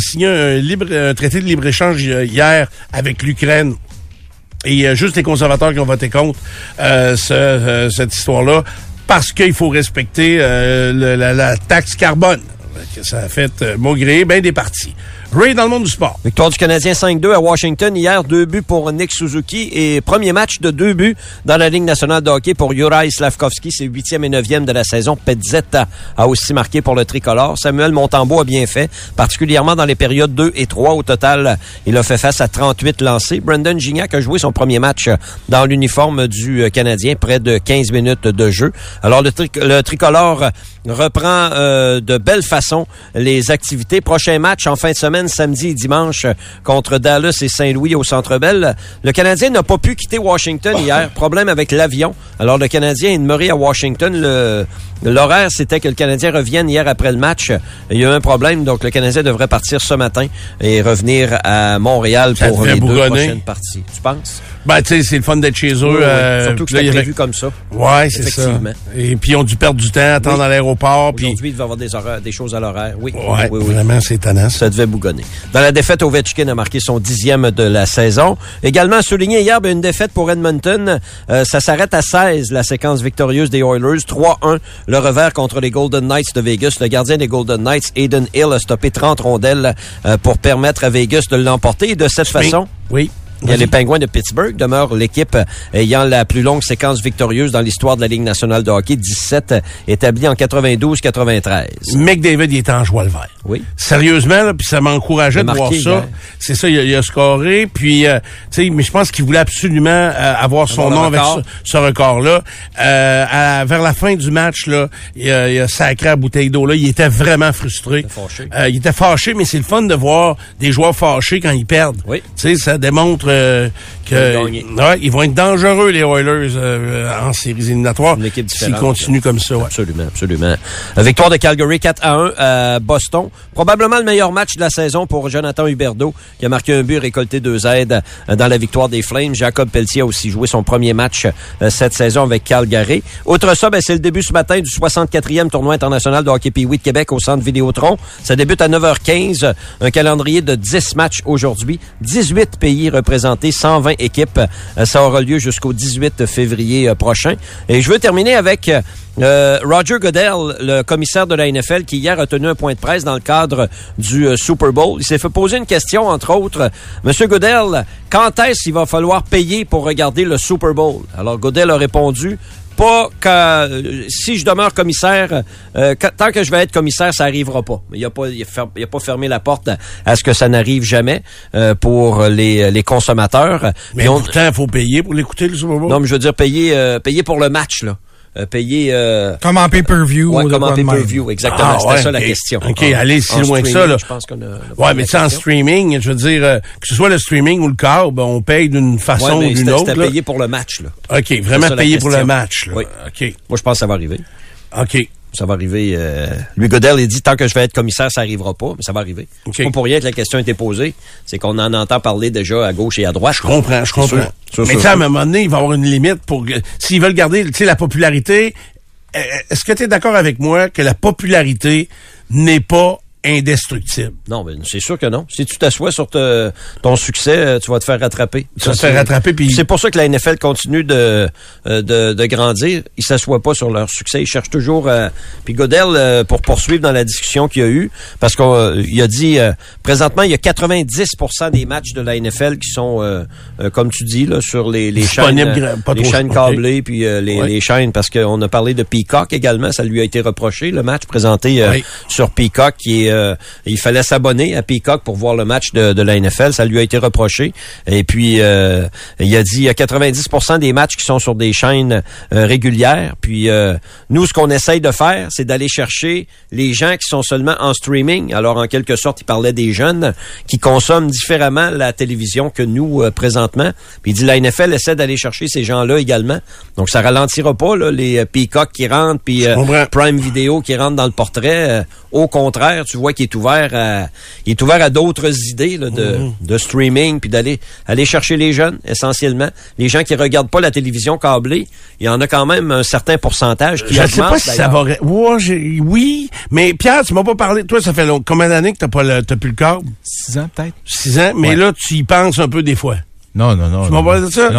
signé un, traité de libre-échange hier avec l'Ukraine. Et il y a juste les conservateurs qui ont voté contre euh, euh, cette histoire-là parce qu'il faut respecter euh, la, la taxe carbone. Ça a fait euh, maugréer bien des partis. Ray dans le monde du sport. Victoire du Canadien 5-2 à Washington hier, deux buts pour Nick Suzuki et premier match de deux buts dans la Ligue nationale de hockey pour Juraj Slavkovski, c'est huitième et neuvième de la saison. Petzetta a aussi marqué pour le tricolore. Samuel Montembeau a bien fait, particulièrement dans les périodes 2 et 3. Au total, il a fait face à 38 lancés. Brendan Gignac a joué son premier match dans l'uniforme du Canadien, près de 15 minutes de jeu. Alors le, le tricolore reprend euh, de belle façon les activités. Prochain match en fin de semaine, samedi et dimanche, contre Dallas et Saint-Louis au Centre Bell. Le Canadien n'a pas pu quitter Washington hier. Problème avec l'avion. Alors le Canadien est demeuré à Washington. Le- L'horaire, c'était que le Canadien revienne hier après le match. Il y a eu un problème, donc le Canadien devrait partir ce matin et revenir à Montréal pour les deux prochaines parties. Tu penses? Ben, tu sais, c'est le fun d'être chez eux. Oui, oui. euh, Surtout que puis c'était prévu comme ça. Ouais, c'est ça. Effectivement. Et puis, ils ont dû perdre du temps, attendre Oui. à l'aéroport. Puis, Aujourd'hui, il devait avoir des, horaires- des choses à l'horaire. Oui, ouais, oui, oui. vraiment, c'est étonnant. ça. Ça devait bougonner. Dans la défaite, Ovechkin a marqué son dixième de la saison. Également souligné hier, ben, une défaite pour Edmonton. Euh, ça s'arrête à 16, la séquence victorieuse des Oilers. 3-1, le revers contre les Golden Knights de Vegas. Le gardien des Golden Knights, Aiden Hill, a stoppé 30 rondelles euh, pour permettre à Vegas de l'emporter. Et de cette façon... Oui. Il y a les Penguins de Pittsburgh demeurent l'équipe ayant la plus longue séquence victorieuse dans l'histoire de la Ligue nationale de hockey, 17 établie en 92-93. McDavid, il est en joie le vert. Oui. Sérieusement, là, puis ça m'encourageait de voir ça. C'est ça, il a, il a scoré, puis, euh, tu sais, mais je pense qu'il voulait absolument euh, avoir son Avoir nom avec ce, ce record-là. Euh, à- vers la fin du match, là, il a, il a sacré la bouteille d'eau. Là, il était vraiment frustré. Il était fâché. Euh, il était fâché, mais c'est le fun de voir des joueurs fâchés quand ils perdent. Oui. Tu sais, ça démontre euh, que Ils vont gagner. ouais, ils vont être dangereux les Oilers euh, en séries éliminatoires Une équipe s'ils continuent comme ça. Ouais. Absolument, absolument. Euh, Victoire de Calgary 4 à 1 à Boston. Probablement le meilleur match de la saison pour Jonathan Huberdeau, qui a marqué un but, récolté deux aides euh, dans la victoire des Flames. Jacob Pelletier a aussi joué son premier match euh, cette saison avec Calgary. Outre ça, ben, c'est le début ce matin du 64e tournoi international de hockey Pee-Wee de Québec au Centre Vidéotron. Ça débute à 9h15. Un calendrier de 10 matchs aujourd'hui. 18 pays représentés, 120 équipes. Euh, Ça aura lieu jusqu'au 18 février euh, prochain. Et je veux terminer avec euh, Roger Goodell, le commissaire de la NFL, qui hier a tenu un point de presse dans le cadre du Super Bowl. Il s'est fait poser une question, entre autres. Monsieur Goodell, quand est-ce qu'il va falloir payer pour regarder le Super Bowl? Alors Goodell a répondu, pas que euh, si je demeure commissaire, euh, que- tant que je vais être commissaire, ça arrivera pas. Il a pas, il a, il a pas fermé la porte à, à ce que ça n'arrive jamais euh, pour les, les consommateurs. Mais pourtant, il faut payer pour l'écouter le Super Bowl. non, mais je veux dire payer, euh, payer pour le match là, Euh, payer. euh, Comme en pay-per-view. Ouais, comme en pay-per-view, exactement. Ah, C'était ouais, ça la question. OK, En- allez si loin que ça, là. Je pense qu'on a. Ouais, mais tu en streaming, je veux dire, euh, que ce soit le streaming ou le câble, on paye d'une façon Ouais, ou d'une autre. C'était payé pour le match, là. OK, vraiment payé pour le match. Là. Oui. OK, Moi, je pense que ça va arriver. OK. Ça va arriver. Euh... Lui Godel, il dit tant que je vais être commissaire, ça arrivera pas, mais ça va arriver. OK. C'est pas pour rien que la question a été posée. C'est qu'on en entend parler déjà à gauche et à droite. Je comprends, je comprends. sûr. Sûr, mais sûr, sais, à un moment donné, il va y avoir une limite pour... S'ils veulent garder, tu sais, la popularité, euh, est-ce que tu es d'accord avec moi que la popularité n'est pas indestructible? Non, mais c'est sûr que non. Si tu t'assois sur te- ton succès, euh, tu vas te faire rattraper. Tu vas te faire c'est- rattraper, puis- C'est pour ça que la NFL continue de, euh, de, de grandir. Ils s'assoient pas sur leur succès. Ils cherchent toujours... euh, Puis Godel, euh, pour poursuivre dans la discussion qu'il y a eu, parce qu'il a dit, euh, présentement, il y a 90% des matchs de la NFL qui sont, comme tu dis, là, sur les, les chaînes, les chaînes câblées, puis les, les chaînes, parce qu'on a parlé de Peacock également. Ça lui a été reproché, le match présenté euh, Oui. sur Peacock. Qui est, euh, il fallait s'abonner à Peacock pour voir le match de, de la NFL. Ça lui a été reproché. Et puis, euh, il a dit il y a 90% des matchs qui sont sur des chaînes euh, régulières. Puis, euh, nous, ce qu'on essaye de faire, c'est d'aller chercher les gens qui sont seulement en streaming. Alors, en quelque sorte, il parlait des jeunes qui consomment différemment la télévision que nous, euh, présentement. Puis, il dit la NFL essaie d'aller chercher ces gens-là également. Donc, ça ralentira pas là, les Peacock qui rentrent, puis euh. Prime Video qui rentre dans le portrait. Au contraire, tu vois qu'il est ouvert à, il est ouvert à d'autres idées là, de, Mhm. de streaming, puis d'aller aller chercher les jeunes essentiellement, les gens qui regardent pas la télévision câblée. Il y en a quand même un certain pourcentage qui Je ne sais augmente, pas si ça va... Ouais, oui, mais Pierre, tu m'as pas parlé. Toi, ça fait long- combien d'années que t'as pas le, t'as plus le câble? Six ans, peut-être? Six ans. Mais Ouais. là, tu y penses un peu des fois. Non, non, non. Tu m'as non, parlé de ça?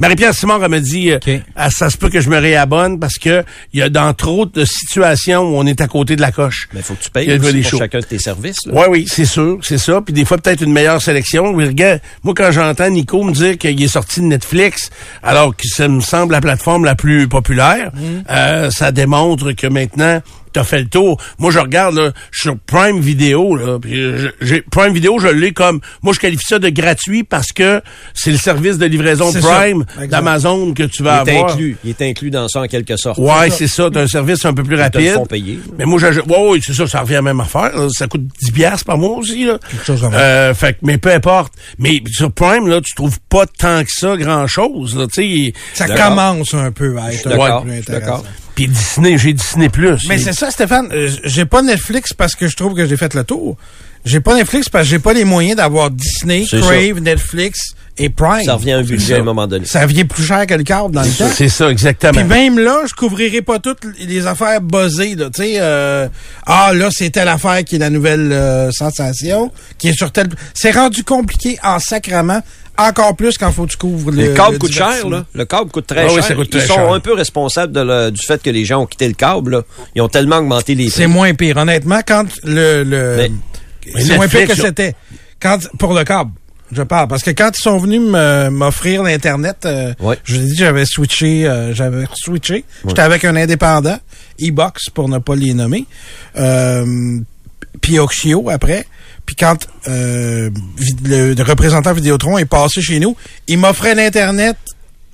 Marie-Pierre Simard, elle m'a dit, euh, ah, ça se peut que je me réabonne parce que il y a dans trop de situations où on est à côté de la coche. Mais faut que tu Il y payes a aussi des pour shows. chacun de tes services. là. Oui, oui, c'est sûr, c'est ça. Puis des fois, peut-être une meilleure sélection. Mais regarde, moi, quand j'entends Nico me dire qu'il est sorti de Netflix, alors que ça me semble la plateforme la plus populaire, euh, ça démontre que maintenant, t'as fait le tour. Moi, je regarde là, sur Prime Video, là, puis je- j'ai- Prime Video, je l'ai comme... Moi, je qualifie ça de gratuit parce que c'est le service de livraison ça. Prime d'Amazon que tu Il vas est avoir. inclus. Il est inclus dans ça en quelque sorte. Ouais, c'est ça. T'as un service un peu plus Ils te le rapide. font payer. Mais moi, j'ajoute. Ouais, oui, c'est ça, ça revient à la même affaire. là. Ça coûte 10 piastres par mois aussi, là. Quelque chose comme ça. Euh, fait que, mais peu importe. Mais sur Prime, là, tu trouves pas tant que ça Ça grand-chose, là. Tu sais, D'accord. commence un peu à être un D'accord, puis Disney, j'ai Disney+. Plus. Mais c'est ça, Stéphane. euh, J'ai pas Netflix parce que je trouve que j'ai fait le tour. J'ai pas Netflix parce que j'ai pas les moyens d'avoir Disney, Crave, Netflix et Prime. Ça revient à un budget à un moment donné. Ça vient plus cher que le câble dans le temps. C'est ça, exactement. Puis même là, je couvrirai pas toutes les affaires buzzées. Là. Tu sais, euh, ah là, c'est telle affaire qui est la nouvelle euh, sensation, qui est sur tel... C'est rendu compliqué en sacrament, encore plus quand faut que tu couvres le Le câble le coûte cher, là. Le câble coûte très Ah oui, cher. Ils sont cher. un peu responsables de le- du fait que les gens ont quitté le câble, là. Ils ont tellement augmenté les C'est moins pire. Honnêtement, quand le... c'est moins pire que c'était. Quand Pour le câble. Je parle. Parce que quand ils sont venus m'offrir l'Internet, euh, Ouais. je vous ai dit que j'avais switché, euh, j'avais switché. J'étais avec un indépendant, e-box pour ne pas les nommer. Euh, puis Oxio après. Puis quand euh, le représentant Vidéotron est passé chez nous, il m'offrait l'Internet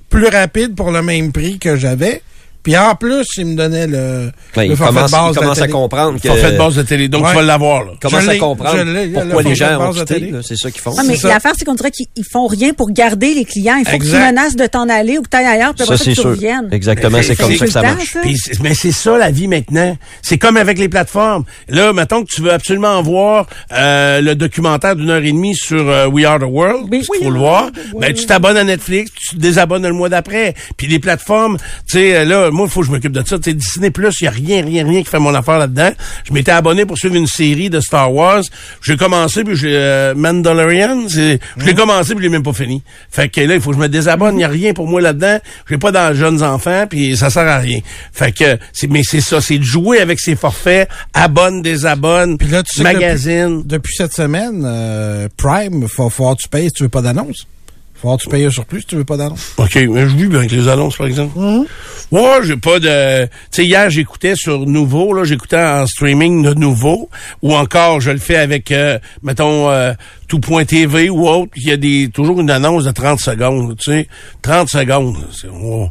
plus rapide pour le même prix que j'avais. Puis en plus, il me donnait le, Ben, le forfait commencent, de base ils de la commencent à télé. comprendre que... Forfait de base de télé. Donc, Ouais. tu vas l'avoir, là. commencent Je à comprendre le pourquoi forfait les gens ont quitté. télé. là. C'est ça qu'ils font. Ah, mais l'affaire, c'est qu'on dirait qu'ils ils font rien pour garder les clients. Il faut Exact. menaces de t'en aller ou que tu ailles ailleurs, puis Ça, c'est que tu sûr. reviennes. Exactement, c'est comme ça que ça le marche. ça. Puis c'est- mais c'est ça la vie maintenant. C'est comme avec les plateformes. Là, mettons que tu veux absolument voir euh, le documentaire d'une heure et demie sur euh, We Are the World, qu'il faut le voir. Ben tu t'abonnes à Netflix, tu te désabonnes le mois d'après. Puis les plateformes, tu sais là, moi il faut que je m'occupe de ça. Tu sais Disney Plus, il y a rien, rien, rien qui fait mon affaire là-dedans. Je m'étais abonné pour suivre une série de Star Wars. J'ai commencé puis j'ai euh, Mandalorian, je l'ai commencé puis je l'ai même pas fini. Fait que là, il faut que je me désabonne, il y a rien pour moi là-dedans. J'ai pas dans jeunes enfants puis ça sert à rien. Fait que c'est mais c'est ça, c'est de jouer avec ses forfaits, abonne, désabonne, Puis là, tu sais que magazine. Depuis cette semaine, euh, Prime, faut falloir que tu payes si tu veux pas d'annonce. Faut que tu payes un surplus si tu veux pas d'annonce. OK, mais je vis bien avec les annonces, par exemple. Ouais, j'ai pas de... Tu sais, hier, j'écoutais sur Nouveau, là, j'écoutais en streaming de Nouveau, ou encore, je le fais avec, euh, mettons, euh, tout.tv ou autre, il y a des toujours une annonce de 30 secondes, tu sais. 30 secondes. C'est... oh,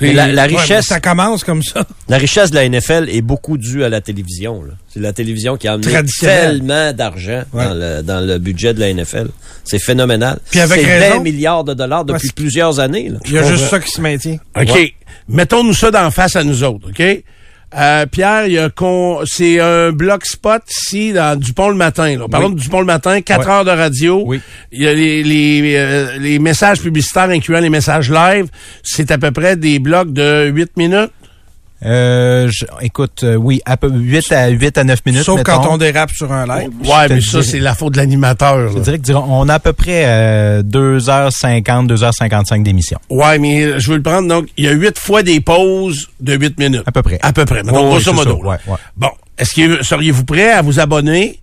Mais la, la Ouais, mais richesse, ça commence comme ça. la richesse de la NFL est beaucoup due à la télévision. là. C'est la télévision qui a amené tellement d'argent Ouais. dans, le, dans le budget de la NFL. C'est phénoménal. Puis avec C'est raison. 20 milliards de dollars depuis plusieurs années. là. Il y a juste ça qui se maintient. OK. Ouais. Mettons-nous ça d'en face à nous autres, OK? Euh, Pierre, il y a con- c'est un bloc spot ici dans Dupont le matin. Là. Parlons de Dupont le matin, 4 Ouais. heures de radio. Oui. Il y a les, les, euh, les messages publicitaires incluant les messages live. C'est à peu près des blocs de 8 minutes. Euh, je- écoute, euh, oui, à peu 8 à 8 à 9 minutes. Sauf mettons. quand on dérape sur un live. Ouais, mais ça, c'est la faute de l'animateur. Je dirais que on a à peu près euh, 2h50, 2h55 d'émission. Ouais, mais euh, je veux le prendre. Donc, il y a 8 fois des pauses de 8 minutes. À peu près. À peu près. Ouais, grosso modo. ça. Ouais, ouais. Bon. Est-ce que seriez-vous prêt à vous abonner,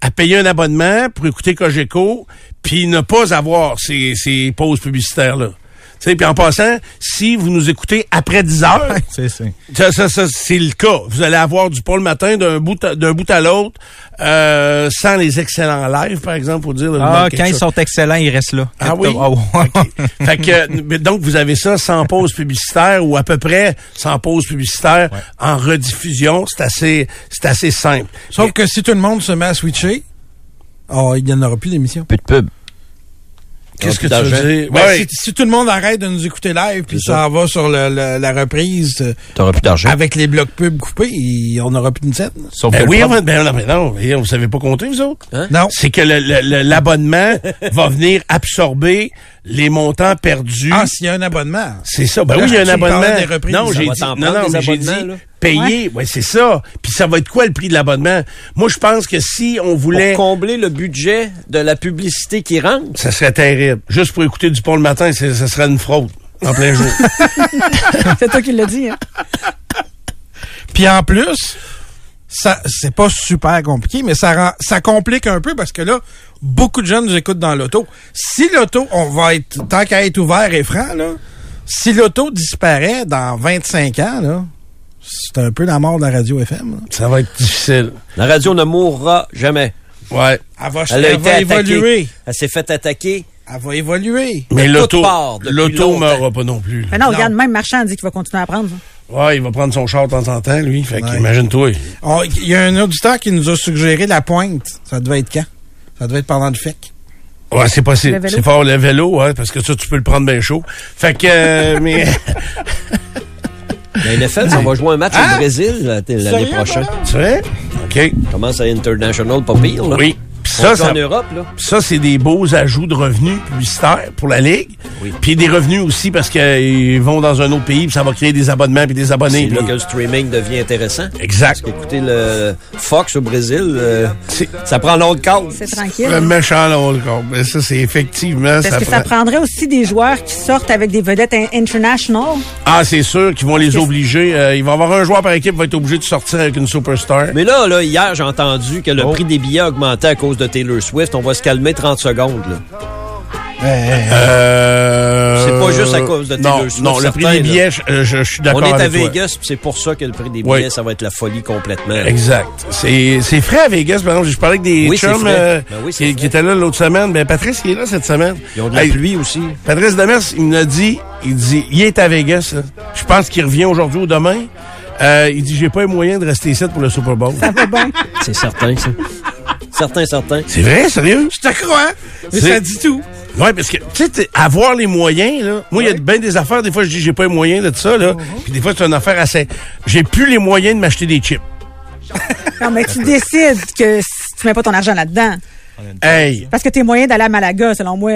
à payer un abonnement pour écouter Cogeco, puis ne pas avoir ces, ces pauses publicitaires-là? Sais, puis en passant, si vous nous écoutez après 10 heures, C'est c'est- ça, ça, ça, c'est le cas. Vous allez avoir du pont le matin d'un bout à, d'un bout à l'autre, euh, sans les excellents lives, par exemple, pour dire. Ah, quand ils chose. sont excellents, ils restent là. Ah oui? Ah fait que, mais donc, vous avez ça sans pause publicitaire ou à peu près sans pause publicitaire en rediffusion. C'est assez, c'est assez simple. Sauf que si tout le monde se met à switcher, oh, il n'y en aura plus d'émission. Peu de pub. Qu'est-ce que plus tu veux dire? Ben, Ouais. si, si tout le monde arrête de nous écouter live puis C'est ça va sur le- le- la reprise euh, T'auras plus d'argent. avec les blocs pubs coupés, on n'aura plus de scène. Sauf Ben que oui, on ben non, ben non, vous savez pas compter, vous autres? Non. C'est que le- le- le- l'abonnement va venir absorber les montants perdus. Ah, s'il y a un abonnement. C'est ça. Ben Là, oui, il y a un abonnement. des reprises. non, j'ai dit, non, non, mais j'ai dit payer. Ouais, c'est ça. Puis ça va être quoi le prix de l'abonnement? Moi, je pense que si on Pour voulait, combler le budget de la publicité qui rentre. ça serait terrible. Juste pour écouter du pont le matin, ça serait une fraude. En plein jour. C'est toi qui l'as dit. Hein? Puis en plus, ça c'est pas super compliqué, mais ça rend, ça complique un peu parce que là, beaucoup de jeunes nous écoutent dans l'auto. Si l'auto, on va être tant qu'à être ouvert et franc là, si l'auto disparaît dans 25 ans là, c'est un peu la mort de la radio FM. là. ça va être difficile. La radio ne mourra jamais. Ouais. Elle va, Elle a elle été va évoluer. Elle s'est fait attaquer. Elle va évoluer. Mais l'auto, l'auto meura pas non plus. là. Mais non, Non. regarde, même Marchand dit qu'il va continuer à prendre. ça. Ouais, il va prendre son char de temps en temps, lui. Fait Ouais. qu'imagine-toi. On- Il y a un auditeur qui nous a suggéré la pointe. Ça devait être quand? Ça devait être pendant le FEC. Ouais, c'est possible. C'est fort le vélo, ouais, parce que ça, tu peux le prendre bien chaud. Fait que, euh, mais, La NFL, ça va jouer un match Ah! au Brésil la- l'année prochaine. tu vois? OK. Commence à International, pas pire, là. Oui. Ça, ça, en Europe, là. ça, c'est des beaux ajouts de revenus publicitaires pour la Ligue. Oui. Puis des revenus aussi parce qu'ils vont dans un autre pays, puis ça va créer des abonnements puis des C'est abonnés. là puis- que le streaming devient intéressant. Exact. Écoutez, le Fox au Brésil, euh, C'est ça prend de cause. C'est tranquille. le méchant là, le corps. Mais ça, c'est effectivement... Parce que prend- ça prendrait aussi des joueurs qui sortent avec des vedettes in- international. Ah, c'est sûr qu'ils vont les que- obliger. euh, il va y avoir un joueur par équipe qui va être obligé de sortir avec une superstar. Mais là, là, hier, j'ai entendu que le Oh. prix des billets a augmenté à cause de Taylor Swift. On va se calmer 30 secondes, là. Euh, C'est pas juste à cause de Taylor non, Swift, Non, le prix des billets, je, je- je suis d'accord On est à avec toi. Vegas, puis c'est pour ça que le prix des Oui. billets, ça va être la folie complètement. Exact. C'est, c'est frais à Vegas, par exemple. Je parlais avec des Oui, c'est chums frais. euh, Ben oui, c'est qui, qui étaient là l'autre semaine. Ben, Patrice, il est là cette semaine. Ils ont de la Hey, pluie aussi. Patrice Demers, il me l'a dit, il dit, il est à Vegas. là. Je pense qu'il revient aujourd'hui ou demain. Euh, il dit, j'ai pas les moyens de rester ici pour le Super Bowl. Ça va bien. C'est certain, ça. Certain, certain. C'est vrai, sérieux? Je te crois, mais C'est- ça dit tout. Ouais, parce que, tu sais, avoir les moyens, là. Moi, il y a bien des affaires, des fois, je dis, j'ai pas les moyens de ça, là. Puis des fois, c'est une affaire assez. J'ai plus les moyens de m'acheter des chips. Non, mais tu décides que tu mets pas ton argent là-dedans. Hey! Parce que t'es moyen d'aller à Malaga, selon moi,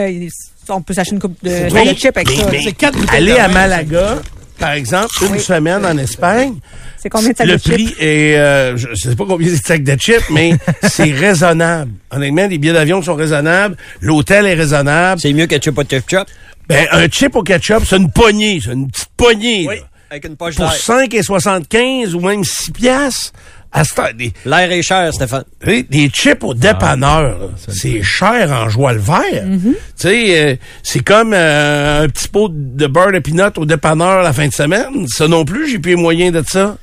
on peut s'acheter une coupe de, Oui, de chips avec mais- ça. mais C'est quatre bouteilles aller à Malaga, par exemple, une semaine en Espagne, C'est combien de sacs le de chips? prix est, euh, je sais pas combien c'est de sacs de chips, mais c'est raisonnable. Honnêtement, les billets d'avion sont raisonnables, l'hôtel est raisonnable. C'est mieux que Chip au ketchup? Ben, un chip au ketchup, c'est une poignée, c'est une petite poignée. là. Avec une poche Pour d'air. 5,75 ou même 6 piastres, L'air est cher, Stéphane. tu sais, des chips au dépanneur, là, c'est cher en joie le vert. Tu sais, euh, c'est comme euh, un petit pot de beurre de peanut au dépanneur la fin de semaine. Ça non plus, j'ai plus les moyens de ça.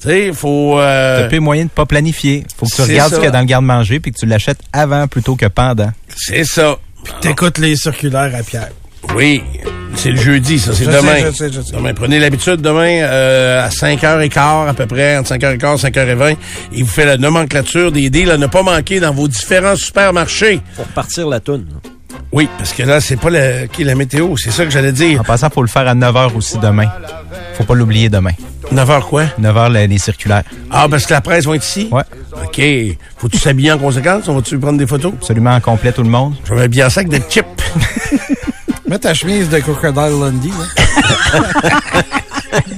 Tu sais, il faut... euh, T'as plus moyen de pas planifier. Faut que tu regardes ça. ce qu'il y a dans le garde-manger puis que tu l'achètes avant plutôt que pendant. c'est ça. T'écoutes les circulaires à Pierre. Oui, c'est le jeudi, ça, c'est Je demain. sais, je sais, je sais. Demain, prenez l'habitude demain euh, à 5h15 à peu près, entre 5h15 et 5h20. Il vous fait la nomenclature des deals à ne pas manquer dans vos différents supermarchés. Pour partir la toune. Oui, parce que là, c'est pas la, qui est la météo, c'est ça que j'allais dire. En passant, faut le faire à 9h aussi demain. Faut pas l'oublier demain. 9h quoi? 9h, les, les circulaires. Ah, parce que la presse va être ici? Ouais. OK. Faut-tu s'habiller en conséquence? On va-tu prendre des photos? Absolument en complet tout le monde. Je vais m'habiller en sac de chips. Mets ta chemise de Crocodile Lundy. là.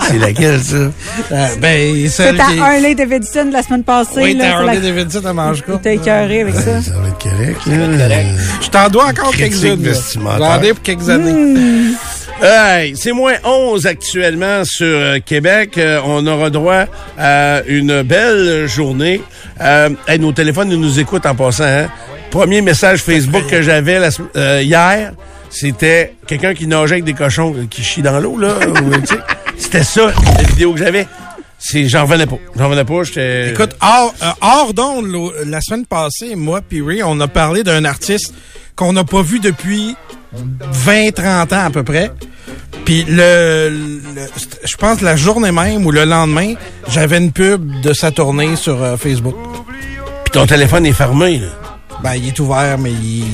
c'est laquelle, ça? Euh, ben, C'est ta qui... Harley Davidson de la semaine passée. Oui, là, ta c'est Harley la- Davidson, elle mange quoi? T'as écœuré avec ça. Ça va être correct, là. Je t'en dois encore quelques-unes. J'en ai pour quelques années. Hmm. Hey, c'est moins 11 actuellement sur euh, Québec. Euh, on aura droit à une belle journée. Euh, hey, nos téléphones ils nous écoutent en passant. Hein? Premier message Facebook que j'avais euh, hier, c'était quelqu'un qui nageait avec des cochons qui chient dans l'eau. là. C'était ça, la vidéo que j'avais. C'est, j'en revenais pas. J'en revenais pas. J'étais. Écoute, hors, euh, hors d'onde, la semaine passée, moi puis Ray, on a parlé d'un artiste qu'on n'a pas vu depuis 20-30 ans à peu près. Puis le, le- je pense la journée même ou le lendemain, j'avais une pub de sa tournée sur euh, Facebook. Puis ton téléphone est fermé. Là. Ben, il est ouvert, mais il,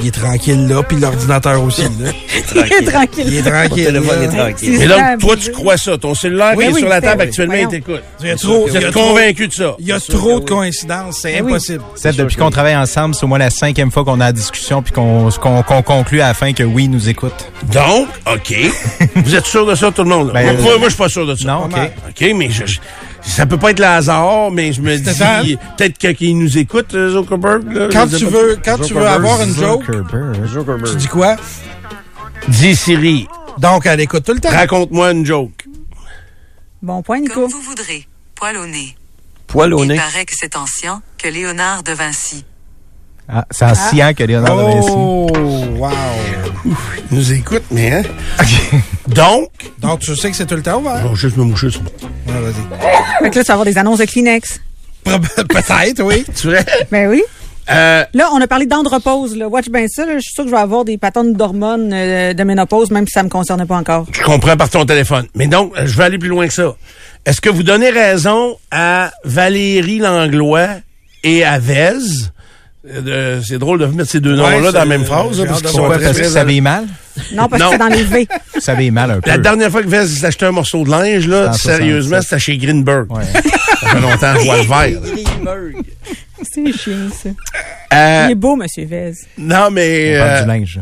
il est tranquille là, puis l'ordinateur aussi, là. Il est tranquille. Il est tranquille. téléphone là. est tranquille. Mais donc, toi, tu crois ça. Ton cellulaire Oui, qui est oui, sur la table oui, actuellement, il t'écoute. Il y a trop, Vous il y a êtes trop- convaincu de ça. Il y a trop de coïncidences, c'est oui. impossible. Seth, depuis qu'on travaille ensemble, c'est au moins la cinquième fois qu'on a la discussion puis qu'on conclut à la fin que oui, il nous écoute. Donc, OK. Vous êtes sûr de ça, tout le monde? là? Ben, moi, moi, je suis pas sûr de ça. Non, OK. OK, mais je- ça peut pas être le hasard, mais je me dis, ça. peut-être qu'ils nous écoutent, euh, Zuckerberg. Là, Quand tu veux, quand tu veux avoir une joke, Zuckerberg. tu dis quoi? Dis Siri, Donc, elle écoute tout le temps. raconte-moi une joke. Bon point, Nico. Comme vous voudrez. Poil au nez. Poil au Il nez. paraît que c'est ancien que Léonard de Vinci. Ah, c'est en sciant que Léonard de Vinci. Oh, wow. Ils nous écoutent, mais hein? Donc, Donc, tu sais que c'est tout le temps ouvert? je vais juste me moucher sur Ouais, vas-y. Fait que là, tu vas avoir des annonces de Kleenex. Peut-être, oui. Tu vrai? Ben oui. Euh, Là, on a parlé d'andropause. Là. Watch bien ça. là. Je suis sûr que je vais avoir des patterns d'hormones euh, de ménopause, même si ça me concerne pas encore. je comprends par ton téléphone. Mais donc, euh, je vais aller plus loin que ça. Est-ce que vous donnez raison à Valérie Langlois et à Vez? Euh, C'est drôle de mettre ces deux Ouais, noms-là dans la même phrase, j'ai là, parce qu'ils sont très, Parce que savez mal? Non, parce Non. que c'est dans les V. Savez mal un peu. La dernière fois que Vez s'achetait un morceau de linge, là, sérieusement, 67. c'était chez Greenberg. Ouais. Ça fait longtemps que je vois le vert. C'est chiant, ça. Euh, Il est beau, Monsieur Vez. non, mais... On parle euh, du linge.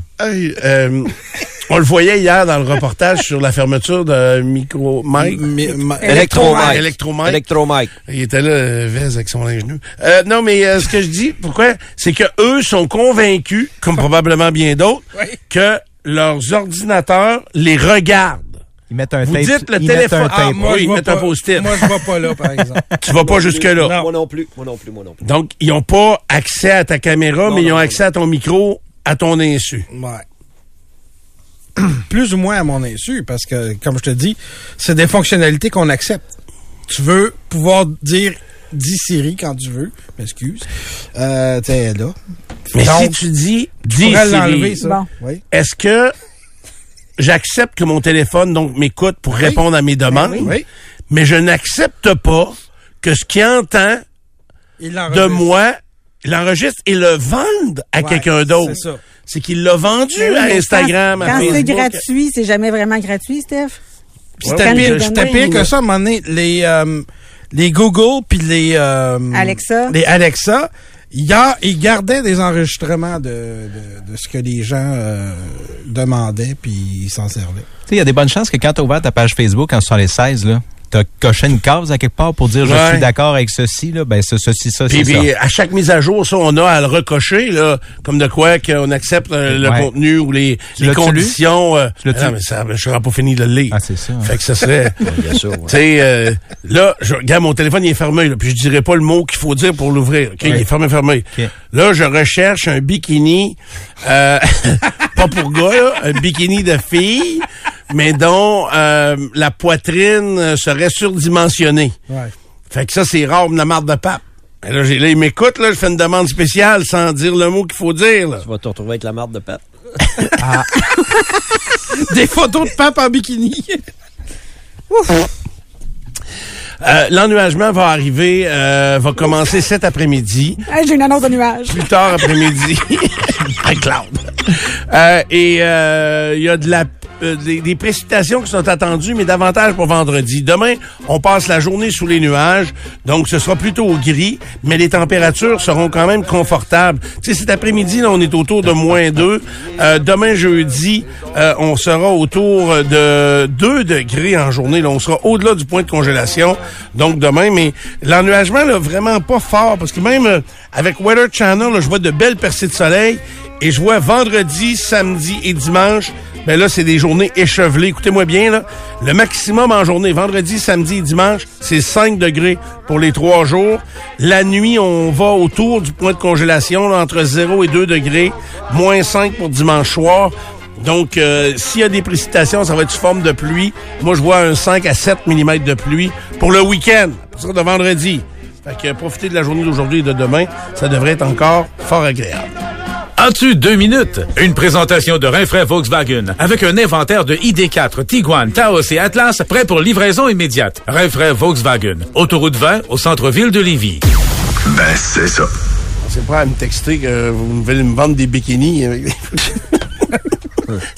On le voyait hier dans le reportage sur la fermeture de Micro Mike. Mi- ma- Electromike. Electromike. Electromike. Il était là, euh, Vez, avec son linge nu. Euh, non, mais euh, ce que je dis, pourquoi? C'est que eux sont convaincus, comme probablement bien d'autres, Oui. que leurs ordinateurs les regardent. Ils mettent un Vous tape. dites le ils mettent téléphone. un Ah, moi, je ils mettent pas- un post-it. Moi, je vais pas là, par exemple. Tu vas pas jusque-là. Non. Moi non plus. Moi non plus. Moi non plus. Donc, ils ont pas accès à ta caméra, mais ils ont accès à ton micro à ton insu. Ouais. Plus ou moins à mon insu, parce que, comme je te dis, c'est des fonctionnalités qu'on accepte. Tu veux pouvoir dire dis Siri quand tu veux, m'excuse. Euh, tu sais, là. Mais Donc, si tu dis, dis Siri, l'enlever, ça. Bon. Oui. est-ce que j'accepte que mon téléphone donc m'écoute pour répondre à mes demandes, Ben Oui. mais je n'accepte pas que ce qu'il entend Il de moi l'enregistre et le vende à Ouais, quelqu'un d'autre. C'est ça. C'est qu'il l'a vendu oui, à Instagram, Quand, à quand c'est gratuit, c'est jamais vraiment gratuit, Steph? Puis Ouais, C'était ouais, pire, que ça, à un moment donné, les, euh, les Google puis les... euh, Alexa. Les Alexa, ils, ga- ils gardaient des enregistrements de, de, de ce que les gens euh, demandaient puis ils s'en servaient. Tu sais, il y a des bonnes chances que quand tu as ouvert ta page Facebook en 76, là, tu as coché une case à quelque part pour dire je Ouais. suis d'accord avec ceci, là, ben ce- ceci, ça, Puis, c'est ça. puis, à chaque mise à jour, ça, on a à le recocher, là, comme de quoi qu'on accepte euh, le Ouais. contenu ou les, Tu les conditions. euh, Tu non, mais ça, je serais pas fini de le lire. Ah, c'est ça. hein. Fait que ça serait... Bien sûr. ouais. Tu sais, euh, là, je, regarde, mon téléphone, il est fermé, là, puis je dirais pas le mot qu'il faut dire pour l'ouvrir. OK? Il est fermé, fermé. Là, je recherche un bikini, euh, pas pour gars, là, un bikini de fille, mais dont euh, la poitrine euh, serait surdimensionnée. Ouais. Fait que ça, c'est rare, la marde de pape. Et là, j'ai, là, il m'écoute, là, je fais une demande spéciale sans dire le mot qu'il faut dire, là. Tu vas te retrouver avec la marde de pape. Des photos de pape en bikini. Euh, l'ennuagement va arriver, euh, va commencer cet après-midi. Hey, J'ai une annonce de nuage. plus tard après-midi à Cloud. Euh, et euh, il y a de la euh, des, précipitations qui sont attendues, mais davantage pour vendredi. Demain, on passe la journée sous les nuages, donc ce sera plutôt gris, mais les températures seront quand même confortables. Tu sais, cet après-midi, on est autour de moins 2. Euh, demain, jeudi, euh, on sera autour de 2 degrés en journée. Là, on sera au-delà du point de congélation. Donc demain, mais l'ennuagement, là, vraiment pas fort, parce que même euh, avec Weather Channel, là, je vois de belles percées de soleil. Et je vois vendredi, samedi et dimanche, ben là, c'est des journées échevelées. Écoutez-moi bien, là. Le maximum en journée, vendredi, samedi et dimanche, c'est 5 degrés pour les trois jours. La nuit, on va autour du point de congélation, entre 0 et 2 degrés. Moins 5 pour dimanche soir. Donc, euh, s'il y a des précipitations, ça va être sous forme de pluie. Moi, je vois un 5 à 7 mm de pluie pour le week-end, pour ça de vendredi. Fait que profitez de la journée d'aujourd'hui et de demain. Ça devrait être encore fort agréable. As-tu deux minutes? Une présentation de Rinfraie Volkswagen avec un inventaire de ID4, Tiguan, Taos et Atlas prêt pour livraison immédiate. Rinfraie Volkswagen. Autoroute 20 au centre-ville de Lévis. Ben, c'est ça. Pensez pas à me texter que vous voulez me vendre des bikinis avec des...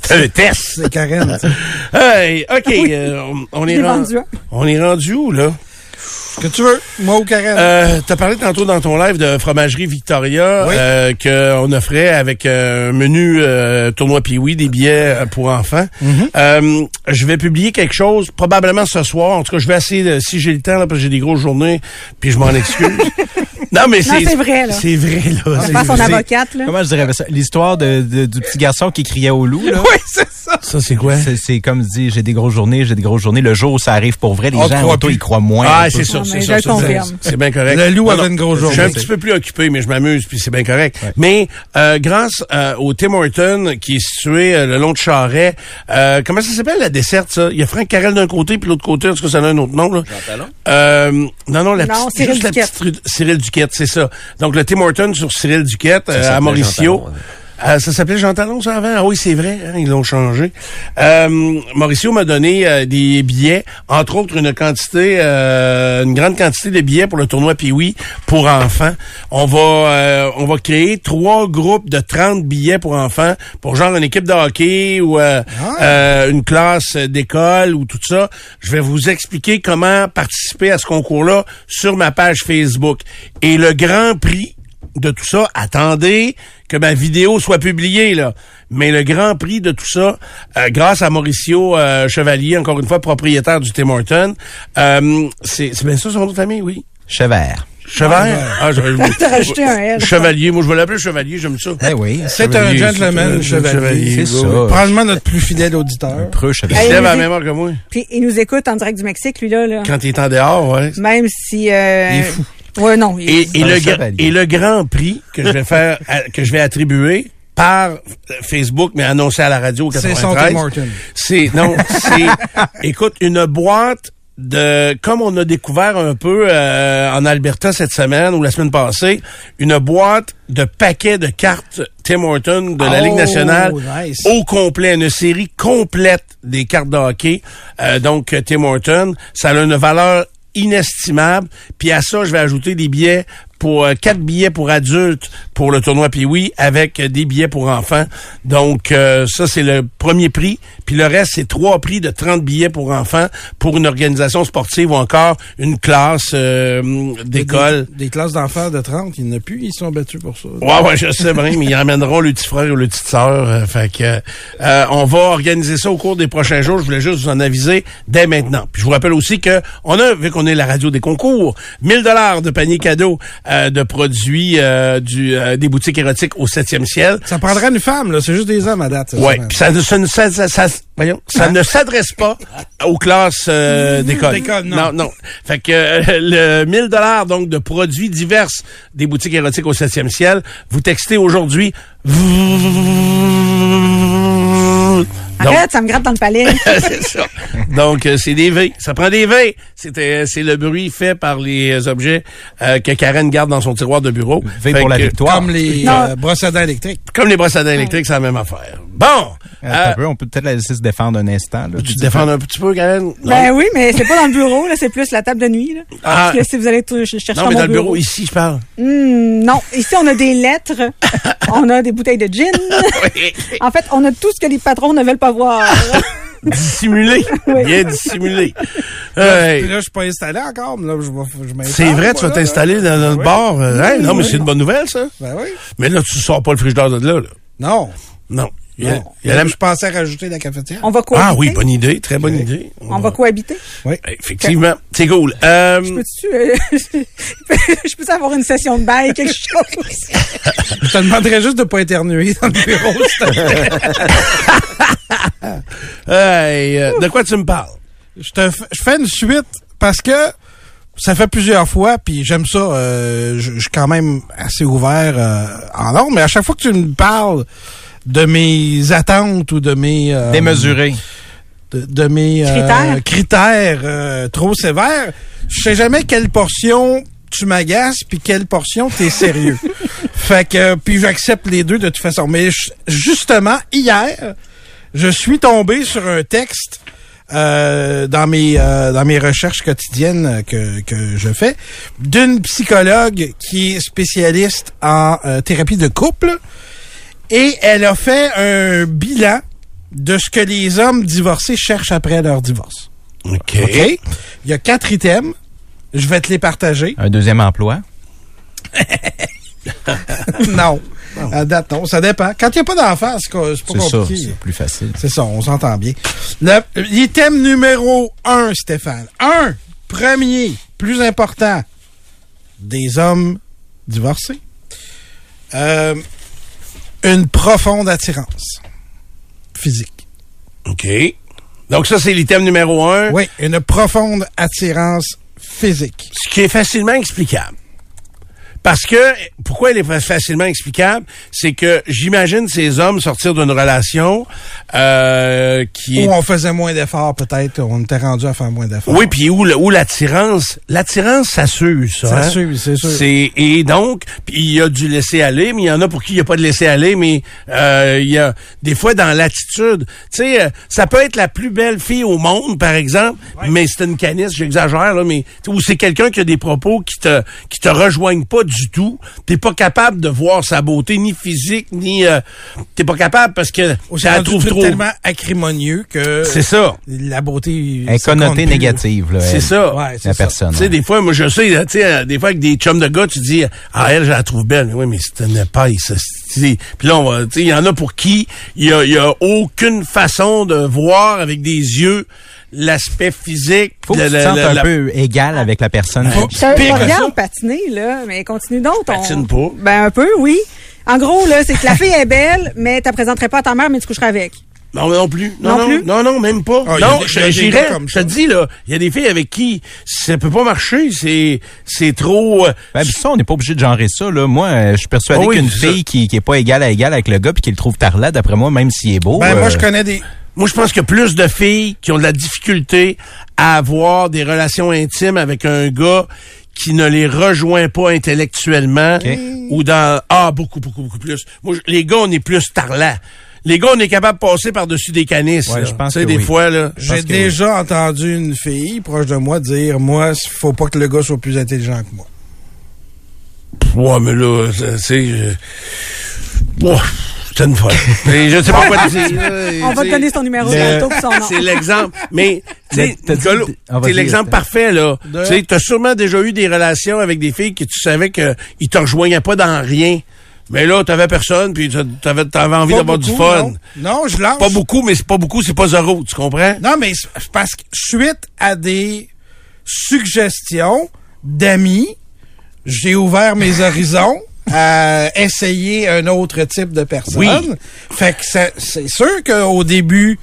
C'est un test. C'est Karen. ça. Hey, OK, euh, on, on est J'ai ren- vendu un. on est rendu où, là? Que tu veux, moi ou Karen? Euh, T'as parlé tantôt dans ton live de fromagerie Victoria Oui. euh, qu'on offrait avec euh, un menu euh, tournoi Pee-Wee, des billets euh, pour enfants. Mm-hmm. Euh, je vais publier quelque chose probablement ce soir. En tout cas, je vais essayer, de- si j'ai le temps, là, parce que j'ai des grosses journées, puis je m'en excuse. non, mais c'est c'est vrai, là. C'est vrai, là. On faire son avocate, là. Comment je dirais ça? L'histoire de, de- du petit garçon qui criait au loup, là. oui, c'est ça. Ça, c'est quoi? C'est- comme dit, j'ai des grosses journées, j'ai des grosses journées. Le jour où ça arrive pour vrai, les On gens autour, ils croient moins. Ah, c'est ça, C'est ça. je confirme. C'est bien correct. Le loup Non, avait une grosse Je suis un journée. petit peu plus occupé, mais je m'amuse, puis c'est bien correct. Mais euh, grâce euh, au Tim Horton, qui est situé euh, le long de Charret, euh, comment ça s'appelle la desserte, ça? Il y a Franck Carrel d'un côté, puis l'autre côté, est-ce que ça a un autre nom, là? Euh, non, non, la Non, petite, Cyril juste la petite rue- Cyril Duquette, c'est ça. Donc, le Tim Horton sur Cyril Duquette, euh, à Mauricio. Jean Talon, ouais. Euh, ça s'appelait Jean Talon, ça, avant? Ah oui, c'est vrai, hein, ils l'ont changé. Euh, Mauricio m'a donné euh, des billets, entre autres une quantité, euh, une grande quantité de billets pour le tournoi Pee-Wee pour enfants. On va euh, on va créer trois groupes de 30 billets pour enfants, pour genre une équipe de hockey ou euh, euh, une classe d'école ou tout ça. Je vais vous expliquer comment participer à ce concours-là sur ma page Facebook. Et le grand prix de tout ça, attendez que ma vidéo soit publiée, là. Mais le grand prix de tout ça, euh, grâce à Mauricio euh, Chevalier, encore une fois, propriétaire du Tim Horton, euh, c'est c'est bien ça son nom de famille, oui? Chevert. Chevalier? Ah, T'as rajouté un L. Chevalier, moi je vais l'appeler Chevalier, j'aime ça. Eh oui. C'est un Chevalier, gentleman, c'est un chevalier. C'est ça. Probablement notre plus fidèle auditeur. Preux chevert. Il Hey, se lève à la heure que moi. Puis il nous écoute en direct du Mexique, lui, là. là. Quand il est en dehors, ouais. Même si... Euh... Il est fou. Ouais, non. il- Et, le, et le grand prix que je vais faire, à- que je vais attribuer par euh, Facebook, mais annoncé à la radio au C'est son 93. Tim Horton. C'est non, c'est écoute une boîte de comme on a découvert un peu euh, en Alberta cette semaine ou la semaine passée, une boîte de paquets de cartes Tim Horton de la Oh, Ligue nationale nice. au complet, une série complète des cartes de hockey. Euh, donc Tim Horton, ça a une valeur inestimable. Puis à ça, je vais ajouter des billets pour euh, quatre billets pour adultes pour le tournoi Pee-Wee avec euh, des billets pour enfants. Donc euh, ça c'est le premier prix, puis le reste c'est trois prix de 30 billets pour enfants pour une organisation sportive ou encore une classe euh, d'école. Des, des classes d'enfants de 30, il n'y en a plus, ils sont battus pour ça. Ouais, ouais, je sais bien, mais ils ramèneront le petit frère ou le petite sœur. euh, fait que euh, on va organiser ça au cours des prochains jours. Je voulais juste vous en aviser dès maintenant. Puis je vous rappelle aussi que on a, vu qu'on est la radio des concours, 1000 dollars de panier cadeau euh, de produits euh, du euh, des boutiques érotiques au 7e ciel. Ça prendrait une femme, là. C'est juste des hommes à date. ça, Ouais, ça. puis ça, ne- ça, ça, ça- ça- voyons, ça ne s'adresse pas aux classes euh, d'école. D'école, non. non, non. Fait que euh, le 1000 dollars donc de produits divers des boutiques érotiques au 7e ciel, vous textez aujourd'hui. Donc, Arrête, ça me gratte dans le palais. c'est ça. Donc, euh, c'est des V. Ça prend des V. C'est euh, c'est le bruit fait par les objets euh, que Karen garde dans son tiroir de bureau. V Fait pour la victoire. Comme les euh, brosses à dents électriques. Comme les brosses à dents électriques, c'est la même affaire. Bon! Attends Euh, un peu, on peut peut-être la laisser se défendre un instant. Là. tu te défends un petit peu, Karen? Non. Ben oui, mais c'est pas dans le bureau, là, c'est plus la table de nuit, là. Ah. Parce que si vous allez chercher Non, mais mon dans le bureau, ici, je parle. Hmm, non, ici on a des lettres, on a des bouteilles de gin. en fait, on a tout ce que les patrons ne veulent pas voir. dissimulé. Oui. Bien dissimulé. Puis Hey, là, je suis pas installé encore, mais là, je vais, je m'installe, c'est vrai, tu vas là. t'installer dans notre oui. bar. Euh, hey, non, mais oui. c'est une bonne nouvelle, ça. Ben oui. Mais là, tu sors pas le frigidaire de là, là. Non. Non. Il y a- il y a Je pensais rajouter la cafetière. On va cohabiter. Ah oui, bonne idée, très bonne idée. On va cohabiter. Effectivement, c'est cool. Euh, Peux-tu, euh, je peux avoir une session de bail, quelque chose? Je te demanderais juste de pas éternuer dans le bureau. hey, euh, de quoi tu me parles? je te f- je fais une suite parce que ça fait plusieurs fois, puis j'aime ça. euh, je je suis quand même assez ouvert euh, en ordre, mais à chaque fois que tu me parles de mes attentes ou de mes euh, Démesuré. de, de mes euh, Critères. critères euh, trop sévères, je sais jamais quelle portion tu m'agaces puis quelle portion t'es sérieux. fait que euh, puis j'accepte les deux de toute façon. Mais je- justement hier, je suis tombé sur un texte euh, dans mes euh, dans mes recherches quotidiennes que, que je fais d'une psychologue qui est spécialiste en euh, thérapie de couple et elle a fait un bilan de ce que les hommes divorcés cherchent après leur divorce. OK. Il y a quatre items. Je vais te les partager. Un deuxième emploi? non. À date, non. Ça dépend. Quand il n'y a pas d'enfant, c'est pas C'est ça, compliqué. c'est plus facile. C'est ça, on s'entend bien. L'item numéro un, Stéphane. Un, premier, plus important, des hommes divorcés. Euh, une profonde attirance physique. OK. Donc, ça, c'est l'item numéro un. Oui, une profonde attirance physique. Ce qui est facilement explicable. Parce que, pourquoi il est fa- facilement explicable? C'est que j'imagine ces hommes sortir d'une relation euh, qui est Où on faisait moins d'efforts, peut-être. On était rendu à faire moins d'efforts. Oui, puis où, où l'attirance, l'attirance, ça s'use, ça. Ça hein? s'use, c'est sûr. C'est et donc, il y a du laisser aller, mais il y en a pour qui il n'y a pas de laisser aller, mais euh, il y a des fois dans l'attitude, tu sais, euh, ça peut être la plus belle fille au monde, par exemple, mais c'est une canisse, j'exagère là, mais ou c'est quelqu'un qui a des propos qui te qui te rejoignent pas du tout. T'es pas capable de voir sa beauté ni physique ni euh, t'es pas capable parce que ça la trop. tellement acrimonieux que C'est ça. la beauté... Un ça compte connoté plus. négatif, là. C'est ça. Ouais, c'est La ça. personne. Tu sais, ouais. des fois, moi, je sais, tu sais, euh, des fois, avec des chums de gars, tu dis, ah, elle, je la trouve belle. Oui, mais c'est une paille, ça. c'est- Puis là, on va, tu sais, il y en a pour qui il y a, il y a aucune façon de voir avec des yeux l'aspect physique. Faut que le- tu te sentes le- un la- peu égal avec la personne. Faut- que regarde ça. patiner, là, mais continue donc. on- Patine pas. Ben, un peu, oui. En gros, là, c'est que la fille est belle, mais tu présenterais pas à ta mère, mais tu coucherais avec. Non, non plus. Non, Non non, plus? non, non, même pas. Ah, non, j'irais, je te dis, là, il y a des filles avec qui ça peut pas marcher, c'est, c'est trop, euh, Ben, puis ça, on n'est pas obligé de genrer ça. Là. Moi, euh, je suis persuadé oui, qu'une fille qui, qui est pas égale à égale avec le gars puis qui le trouve tarlat, d'après moi, même s'il est beau. Ben, moi, euh, je connais des... Moi, je pense qu'il y a plus de filles qui ont de la difficulté à avoir des relations intimes avec un gars qui ne les rejoint pas intellectuellement ou dans ah beaucoup beaucoup beaucoup plus. Moi, je- les gars, on est plus tarlats. Les gars, on est capable de passer par-dessus des canisses. Ouais, je pense Tu sais, que des oui. fois là. J'ai déjà entendu une fille proche de moi dire Moi, il faut pas que le gars soit plus intelligent que moi. Ouais, mais là, c'est- ouais, c'est une folle. Je sais pas quoi te dire. On va te donner son numéro pis son nom. C'est l'exemple. Mais, tu sais, Ah, l'exemple parfait, là. De- Tu sais, t'as sûrement déjà eu des relations avec des filles que tu savais qu'ils te rejoignaient pas dans rien. Mais là, t'avais personne, puis t'a- t'avais, t'avais envie d'avoir du fun. Non, Non, je lance. Pas beaucoup, mais c'est pas beaucoup, c'est pas zéro, tu comprends? Non, mais c'est parce que suite à des suggestions d'amis, j'ai ouvert mes horizons à essayer un autre type de personne. Oui. Fait que c'est sûr qu'au début,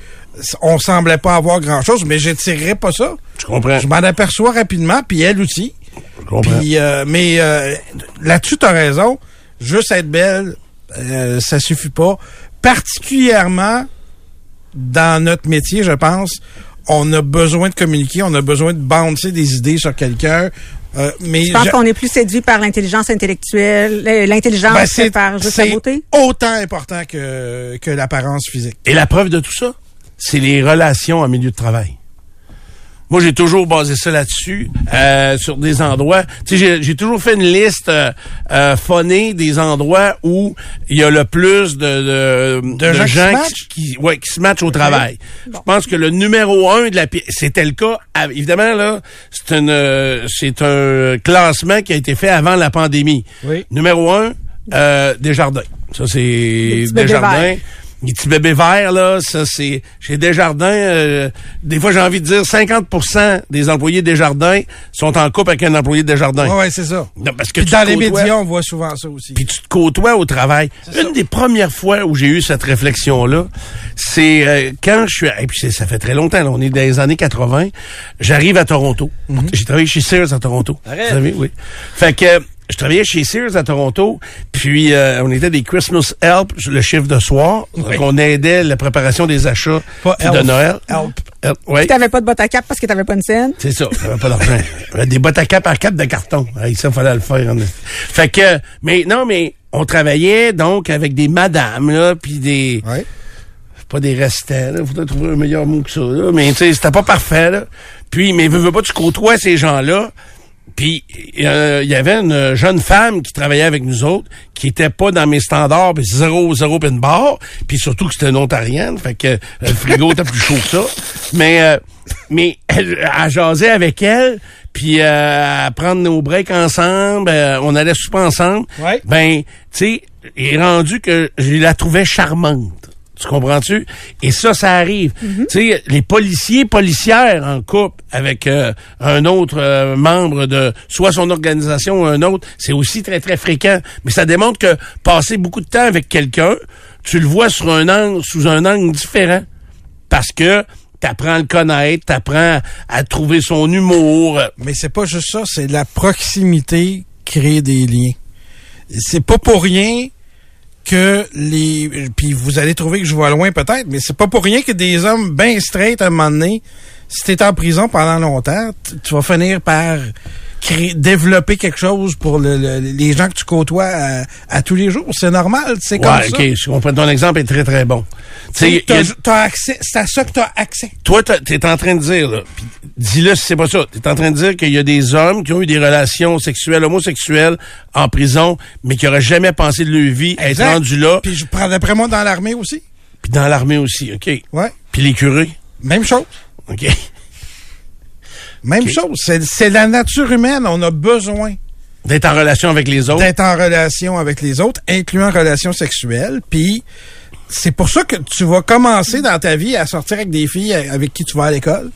on semblait pas avoir grand-chose, mais j'étirerais pas ça. Je comprends. Je m'en aperçois rapidement, puis elle aussi. Je comprends. Puis, euh, mais euh, là-dessus, t'as raison. Juste être belle, euh, ça suffit pas. Particulièrement dans notre métier, je pense, on a besoin de communiquer, on a besoin de bouncer des idées sur quelqu'un. Euh, mais Je pense je- qu'on est plus séduit par l'intelligence intellectuelle, euh, l'intelligence ben, que par juste la c'est beauté? autant important que, que l'apparence physique. Et la preuve de tout ça, c'est les relations en milieu de travail. Moi, j'ai toujours basé ça là-dessus, euh, sur des endroits. Tu sais, j'ai- toujours fait une liste euh, euh, phonée des endroits où il y a le plus de, de, De gens qui ouais, qui se matchent au travail. Je pense que le numéro un de la c'était le cas. Évidemment, là, c'est une, euh, c'est un classement qui a été fait avant la pandémie. Oui. Numéro un, euh, Desjardins. Ça, c'est Desjardins. verts. Les petits bébés verts, là, ça, c'est... Chez Desjardins, euh, des fois, j'ai envie de dire 50% des employés Desjardins sont en couple avec un employé de Desjardins. Ouais, ouais, c'est ça. Non, parce que Puis dans les médias, on voit souvent ça aussi. puis tu te côtoies au travail. Une des premières fois où j'ai eu cette réflexion-là, c'est euh, quand je suis... Et puis c'est- ça fait très longtemps, là, on est dans les années 80. J'arrive à Toronto. J'ai travaillé chez Sears à Toronto. Arrête. Vous savez, oui. Fait que je travaillais chez Sears à Toronto, puis euh, on était des Christmas Help, le chiffre de soir. Donc on aidait la préparation des achats Pas de Noël. Help. Help, ouais. T'avais pas de botte à cap parce que t'avais pas une scène? C'est ça, j'avais pas d'argent. Des bottes à cap à cap de carton. Hey, ça, fallait le faire. Fait que, mais non, mais on travaillait donc avec des madames, là, puis des... Ouais. pas des restants, là. Faudrait trouver un meilleur mot que ça, là. Mais, tu sais, c'était pas parfait, là. Puis, mais veux, veux pas, tu côtoies ces gens-là. Puis, euh, il y avait une jeune femme qui travaillait avec nous autres, qui était pas dans mes standards, puis zéro, zéro pin bar. Puis surtout que c'était une ontarienne, fait que euh, le frigo était plus chaud que ça. Mais, euh, mais elle, à jaser avec elle, puis euh, à prendre nos breaks ensemble, euh, on allait souper ensemble. Ouais. Ben, tu sais, il est rendu que je la trouvais charmante. Tu comprends-tu? Et ça, ça arrive. Tu sais, les policiers, policières en couple avec euh, un autre euh, membre de soit son organisation ou un autre, c'est aussi très, très fréquent. Mais ça démontre que passer beaucoup de temps avec quelqu'un, tu le vois sur un angle, sous un angle différent. Parce que t'apprends à le connaître, t'apprends à trouver son humour. Mais c'est pas juste ça, c'est la proximité crée des liens. C'est pas pour rien que les puis vous allez trouver que je vois loin peut-être, mais c'est pas pour rien que des hommes bien straight à un moment donné, si t'es en prison pendant longtemps, tu- tu vas finir par créer, développer quelque chose pour le- le- les gens que tu côtoies à, à tous les jours. C'est normal, c'est comme Ouais, ça. ok, je comprends. Ton exemple est très, très bon. Tu c'est à ça que t'as accès. toi, t'as- t'es en train de dire, dis-le si c'est pas ça, t'es en train de dire qu'il y a des hommes qui ont eu des relations sexuelles, homosexuelles, en prison, mais qui auraient jamais pensé de leur vie être Exact. rendus là, Puis je prends d'après moi dans l'armée aussi. puis dans l'armée aussi, OK? Ouais. Puis les curés, Même chose. OK? Même chose. C'est, c'est la nature humaine. On a besoin D'être en relation avec les autres. d'être en relation avec les autres, incluant relations sexuelles. Puis c'est pour ça que tu vas commencer dans ta vie à sortir avec des filles avec qui tu vas à l'école.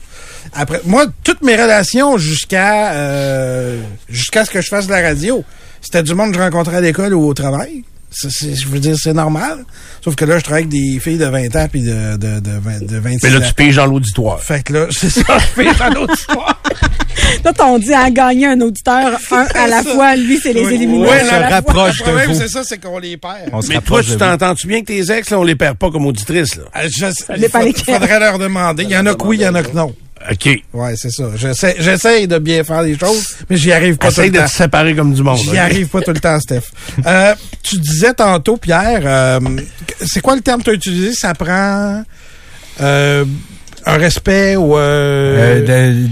Après, moi, toutes mes relations jusqu'à euh, jusqu'à ce que je fasse de la radio, c'était du monde que je rencontrais à l'école ou au travail. Je veux dire, c'est normal. Sauf que là, je travaille avec des filles de 20 ans puis de, de, de, 20 de 26 Mais là, ans. tu piges dans l'auditoire. Fait que là, c'est ça, je fais dans l'autre histoire. Là, on dit à gagner un auditeur un à la ça. fois. Lui, c'est les Oui. éliminés. La- fois. rapproche Le de problème, vous. c'est ça, c'est qu'on les perd. On se Mais toi, tu t'entends-tu bien que tes ex, là, on les perd pas comme auditrices, là? Ah, je- il faut- faudrait leur demander. Il y en a que oui, il y en a que non. OK. Ouais, c'est ça. J'essaie, j'essaie de bien faire les choses, mais j'y arrive pas Essaye tout de le te temps. séparer comme du monde. J'y arrive pas tout le temps, Steph. Euh, tu disais tantôt, Pierre, euh, c'est quoi le terme que tu as utilisé? Ça prend euh, un respect ou... Euh, Euh, de- de-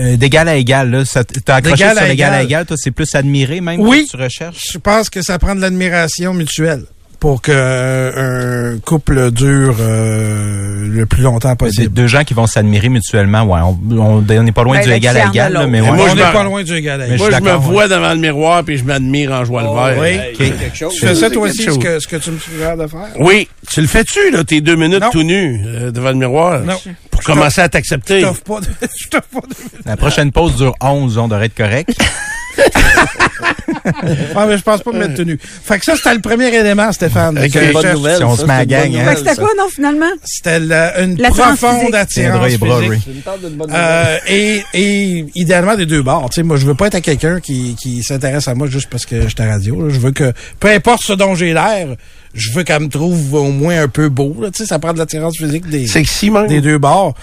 euh, d'égal à égal, là. Ça- T'as accroché D'égal sur à l'égal à égal. toi, c'est plus admiré même Oui. que tu recherches? Je pense que ça prend de l'admiration mutuelle pour que euh, un couple dure euh, le plus longtemps C'est possible. deux gens qui vont s'admirer mutuellement. Ouais, on on- on n'est pas loin Ben, du égal à égal, là, mais ouais. moi, on je n'est me- pas loin du égal à Mais égal. Moi, Je me vois devant le miroir puis je m'admire en jouant le verre. Oui. Ok. Quelque chose. Tu fais ça toi aussi, ce que, ce que tu me suggères de faire? Oui, tu le fais-tu, là, tes deux minutes Non. tout nu euh, devant le miroir? Non. Pour commencer à t'accepter. Je t'offre pas de... je t'offre pas de... La prochaine pause dure 11, on devrait être correct. Ah, mais je pense pas me mettre tenu. Fait que ça, c'était le premier élément, Stéphane. Que Une bonne nouvelle. si on ça, se met à gang, hein. Fait nouvelle, que c'était quoi, non, finalement? C'était la- une profonde physique. attirance physique. Euh, et, et idéalement des deux bords. Tu sais, moi, je veux pas être à quelqu'un qui, qui s'intéresse à moi juste parce que je suis à radio. là. Je veux que, peu importe ce dont j'ai l'air, je veux qu'elle me trouve au moins un peu beau. là. Tu sais, ça prend de l'attirance physique des, Sexy, même. des deux bords.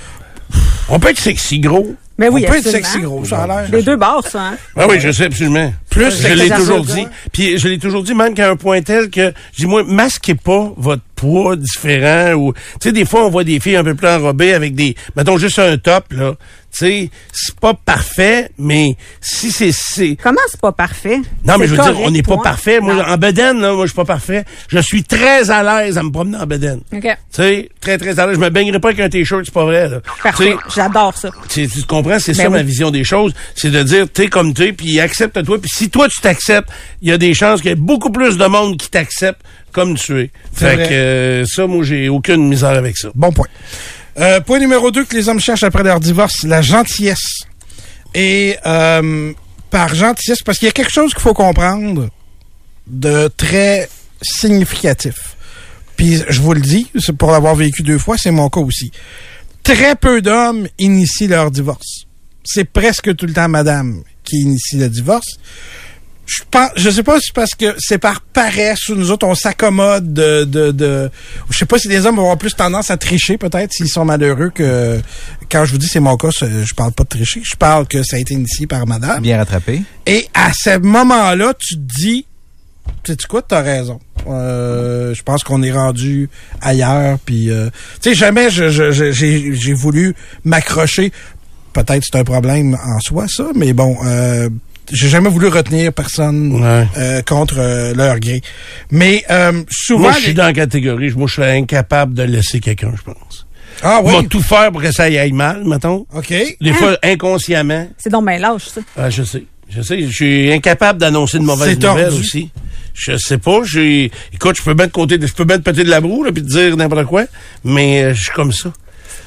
On peut être sexy gros. Mais oui, On peut être sexy gros, ça a l'air. Les deux bords, ça, hein? Ah oui, je sais absolument. Plus je l'ai toujours dit. Puis je l'ai toujours dit, même qu'à un point tel que, je dis, moi, masquez pas votre poids différent ou, tu sais, des fois, on voit des filles un peu plus enrobées avec des, mettons, juste un top, là. Tu sais, c'est pas parfait, mais si c'est, c'est, Comment c'est pas parfait? non, mais je veux dire, on n'est pas parfait. Moi, Non. en bedaine, là, moi, je suis pas parfait. Je suis très à l'aise à me promener en bedaine. OK. Tu sais, très, très à l'aise. Je me baignerai pas avec un t-shirt, c'est pas vrai, là. Parfait. J'adore ça. tu, tu comprends, c'est Ben ça oui. ma vision des choses, c'est de dire t'es comme t'es, puis accepte-toi, puis si toi tu t'acceptes, il y a des chances qu'il y ait beaucoup plus de monde qui t'accepte comme tu es. Fait vrai. que euh, ça, moi j'ai aucune misère avec ça. Bon point. Euh, point numéro 2 que les hommes cherchent après leur divorce, la gentillesse. Et euh, par gentillesse, parce qu'il y a quelque chose qu'il faut comprendre de très significatif. Puis je vous le dis, pour l'avoir vécu deux fois, c'est mon cas aussi. Très peu d'hommes initient leur divorce. C'est presque tout le temps madame qui initie le divorce. Je pense, je sais pas si c'est parce que c'est par paresse ou nous autres on s'accommode de, de, de, je sais pas si les hommes vont avoir plus tendance à tricher peut-être s'ils sont malheureux que quand je vous dis c'est mon cas, je parle pas de tricher, je parle que ça a été initié par madame. Bien rattrapé. Et à ce moment-là, tu te dis, sais tu quoi, t'as raison. Euh, je pense qu'on est rendu ailleurs. Puis, euh, tu sais, jamais je- je- je- j'ai j'ai voulu m'accrocher. Peut-être c'est un problème en soi, ça, mais bon, euh, j'ai jamais voulu retenir personne Ouais. euh, contre euh, leur gré. Mais euh, souvent... Moi, je suis les- dans la catégorie. Moi, je serais incapable de laisser quelqu'un, je pense. Ah oui, tout faire pour que ça y aille mal, mettons. OK. Des fois, inconsciemment. C'est donc bien lâche, ça. Ah, je sais. Je sais. Je suis incapable d'annoncer de mauvaises tordu. nouvelles aussi. Je sais pas. J'ai. Écoute, je peux bien te compter, je peux bien te péter de la broue, là, puis te dire n'importe quoi. Mais euh, je suis comme ça.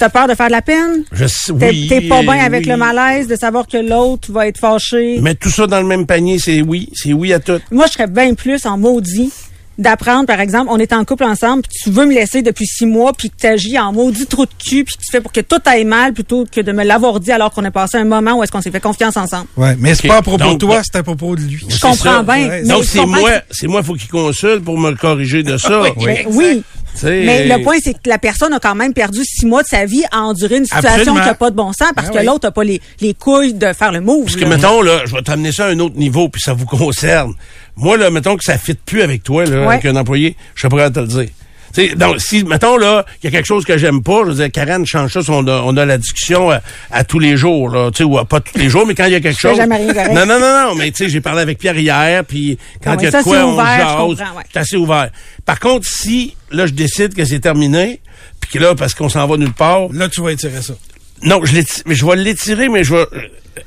T'as peur de faire de la peine? Je sais. T'es Oui, t'es pas bien avec oui. le malaise de savoir que l'autre va être fâché? Mais tout ça dans le même panier, c'est oui. C'est oui à tout. Moi, je serais bien plus en maudit d'apprendre, par exemple, on est en couple ensemble, puis tu veux me laisser depuis six mois, puis que tu agis en maudit trou de cul, puis que tu fais pour que tout aille mal, plutôt que de me l'avoir dit alors qu'on a passé un moment où est-ce qu'on s'est fait confiance ensemble. Ouais, mais c'est pas à propos Donc, de toi, ben- c'est à propos de lui. Je comprends ça. bien. Ouais. mais Donc c'est moi, c'est moi, faut qu'il consulte pour me corriger de ça. Ben oui. Mais le point, c'est que la personne a quand même perdu six mois de sa vie à endurer une situation Absolument. qui n'a pas de bon sens parce Ben que oui. l'autre n'a pas les, les couilles de faire le move. Parce que, mettons, là, je vais t'amener ça à un autre niveau, puis ça vous concerne. Moi, là, mettons que ça fit plus avec toi, là, Ouais. avec un employé, je suis prêt à te le dire. Sais, donc, si, mettons, là, il y a quelque chose que j'aime pas, je veux dire, Karen, change ça, on a, on a la discussion à, à tous les jours, là, tu sais, ou à- pas tous les jours, mais quand il y a quelque chose. jamais rien correct. Non, non, non, non, mais tu sais, j'ai parlé avec Pierre hier, puis quand il y a ça, de quoi, c'est on ouvert, je jase, ouais. assez ouvert. Par contre, si, là, je décide que c'est terminé, puis que là, parce qu'on s'en va nulle part, Là, tu vas étirer ça. non, je mais je vais l'étirer, mais je vais.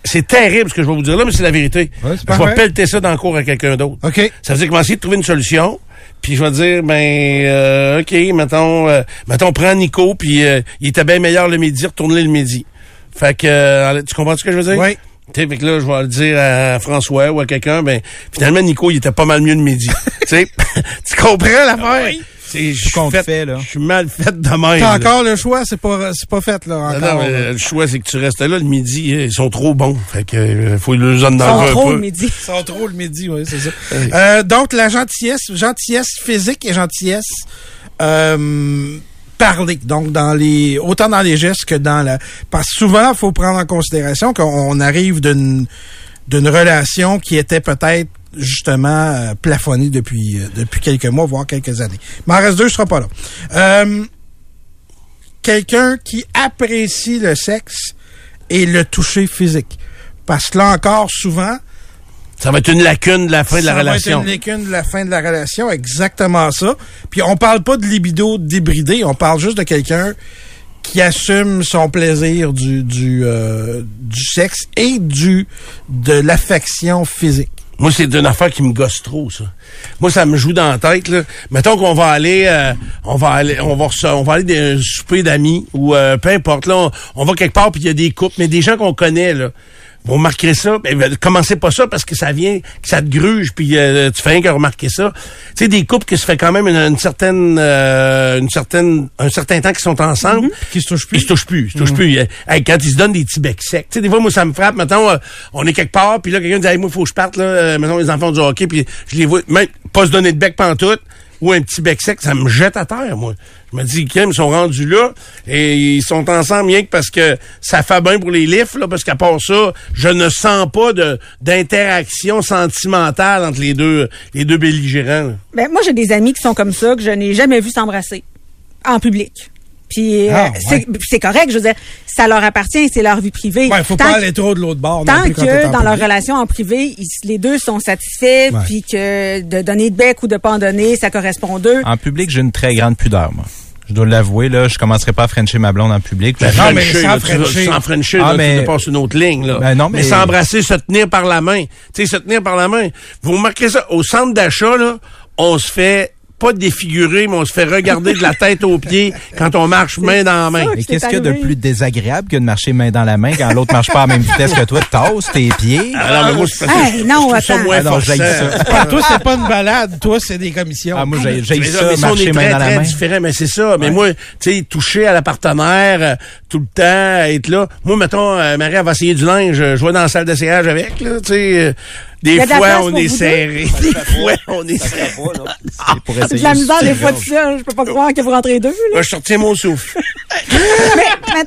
C'est terrible ce que je vais vous dire là, mais c'est la vérité. Ouais, c'est je vais pelleter ça dans le cours à quelqu'un d'autre. OK. Ça veut dire qu'on va essayer de trouver une solution. Puis je vais dire, ben, euh, OK, mettons, euh, mettons, prends Nico, puis euh, il était bien meilleur le midi, retourne-le le midi. Fait que, euh, tu comprends ce que je veux dire? Oui. Tu sais, fait que là, je vais le dire à François ou à quelqu'un, ben, finalement, Nico, il était pas mal mieux le midi. tu comprends l'affaire? C'est, je suis fait- fait, là. Je suis mal fait de même. T'as encore le choix, c'est pas, c'est pas fait, là, encore. non, mais là. le choix, c'est que tu restes là le midi. Ils sont trop bons. Fait que euh, faut les en Ils enlever sont trop le midi. Ils sont trop le midi, oui, c'est ça. Euh, donc, la gentillesse, gentillesse physique et gentillesse euh, parlée. Donc, dans les autant dans les gestes que dans la... Parce que souvent, il faut prendre en considération qu'on arrive d'une d'une relation qui était peut-être justement euh, plafonnée depuis euh, depuis quelques mois, voire quelques années. Mais en reste deux, je serai pas là. Euh, Quelqu'un qui apprécie le sexe et le toucher physique. Parce que là encore, souvent, Ça va être une lacune de la fin de la ça relation. Va être une lacune de la fin de la relation, exactement ça. Puis on parle pas de libido débridé, on parle juste de quelqu'un qui assume son plaisir du du euh, du sexe et du de l'affection physique. Moi, c'est une affaire qui me gosse trop, ça. Moi, ça me joue dans la tête, là. Mettons qu'on va aller, euh, on va aller, on va, on va aller d'un souper d'amis ou euh, peu importe, là, on, on va quelque part puis il y a des couples, mais des gens qu'on connaît, là. Vous remarquerez ça, ben, ben, commencez pas ça parce que ça vient, que ça te gruge, puis euh, tu fais rien que remarquer ça. Tu sais, des couples qui se fait quand même une, une certaine, euh, une certaine, un certain temps qu'ils sont ensemble, Qui se touche ils plus. se touchent plus, ils se touchent plus. Euh, hey, quand ils se donnent des petits becs secs. Tu sais, des fois, moi, ça me frappe. Mettons, euh, on est quelque part, puis là, quelqu'un dit, hey, moi, il faut que je parte, là. Euh, mettons, les enfants du hockey, puis je les vois, même pas se donner de bec pantoute, ou un petit bec sec, ça me jette à terre, moi. Je me dis, ils sont rendus là, et ils sont ensemble rien que parce que ça fait bien pour les lifts, parce qu'à part ça, je ne sens pas d'interaction sentimentale entre les deux, les deux belligérants. Ben, moi, j'ai des amis qui sont comme ça, que je n'ai jamais vu s'embrasser en public. Puis euh, Ah, c'est ouais. c'est correct, je veux dire, ça leur appartient, c'est leur vie privée. Ouais, faut Tant pas aller trop de l'autre bord. non Tant plus que dans leur relation en privé, ils- les deux sont satisfaits, Ouais. puis que de donner de bec ou de pas en donner, ça correspond d'eux. En public, j'ai une très grande pudeur, moi. Je dois l'avouer, là, je commencerai pas à frencher ma blonde en public. Ben, Non, mais Frencher, sans Frencher. sans Frencher, Ah, là, mais- tu dépasses une autre ligne. Là. Ben non, mais- s'embrasser, se tenir par la main. Tu sais, se tenir par la main. Vous remarquez ça, au centre d'achat, là, on se fait pas défigurer, mais on se fait regarder de la tête aux pieds quand on marche main dans la main. Mais qu'est-ce qu'il y a de plus désagréable que de marcher main dans la main quand l'autre marche pas à la même vitesse que toi, tasses tes pieds? Alors, mais moi, que Hey, je- non, je ça moins Ah ça. Ah, toi, c'est pas une balade. Toi, c'est des commissions. Ah, moi, j'ai Mais, ça, mais ça, on marcher main très, dans la très main. différents, mais c'est ça. Mais moi, tu sais, toucher à la partenaire euh, tout le temps, être là. Moi, mettons, euh, Marie, elle va essayer du linge, euh, je vais dans la salle d'essayage avec, là, tu sais. euh, des de fois, on est serré. Des fois, on est serré. C'est de la misère de des fois de se ça. Je peux pas croire que vous rentrez deux, là. Je sortis mon souffle. Mais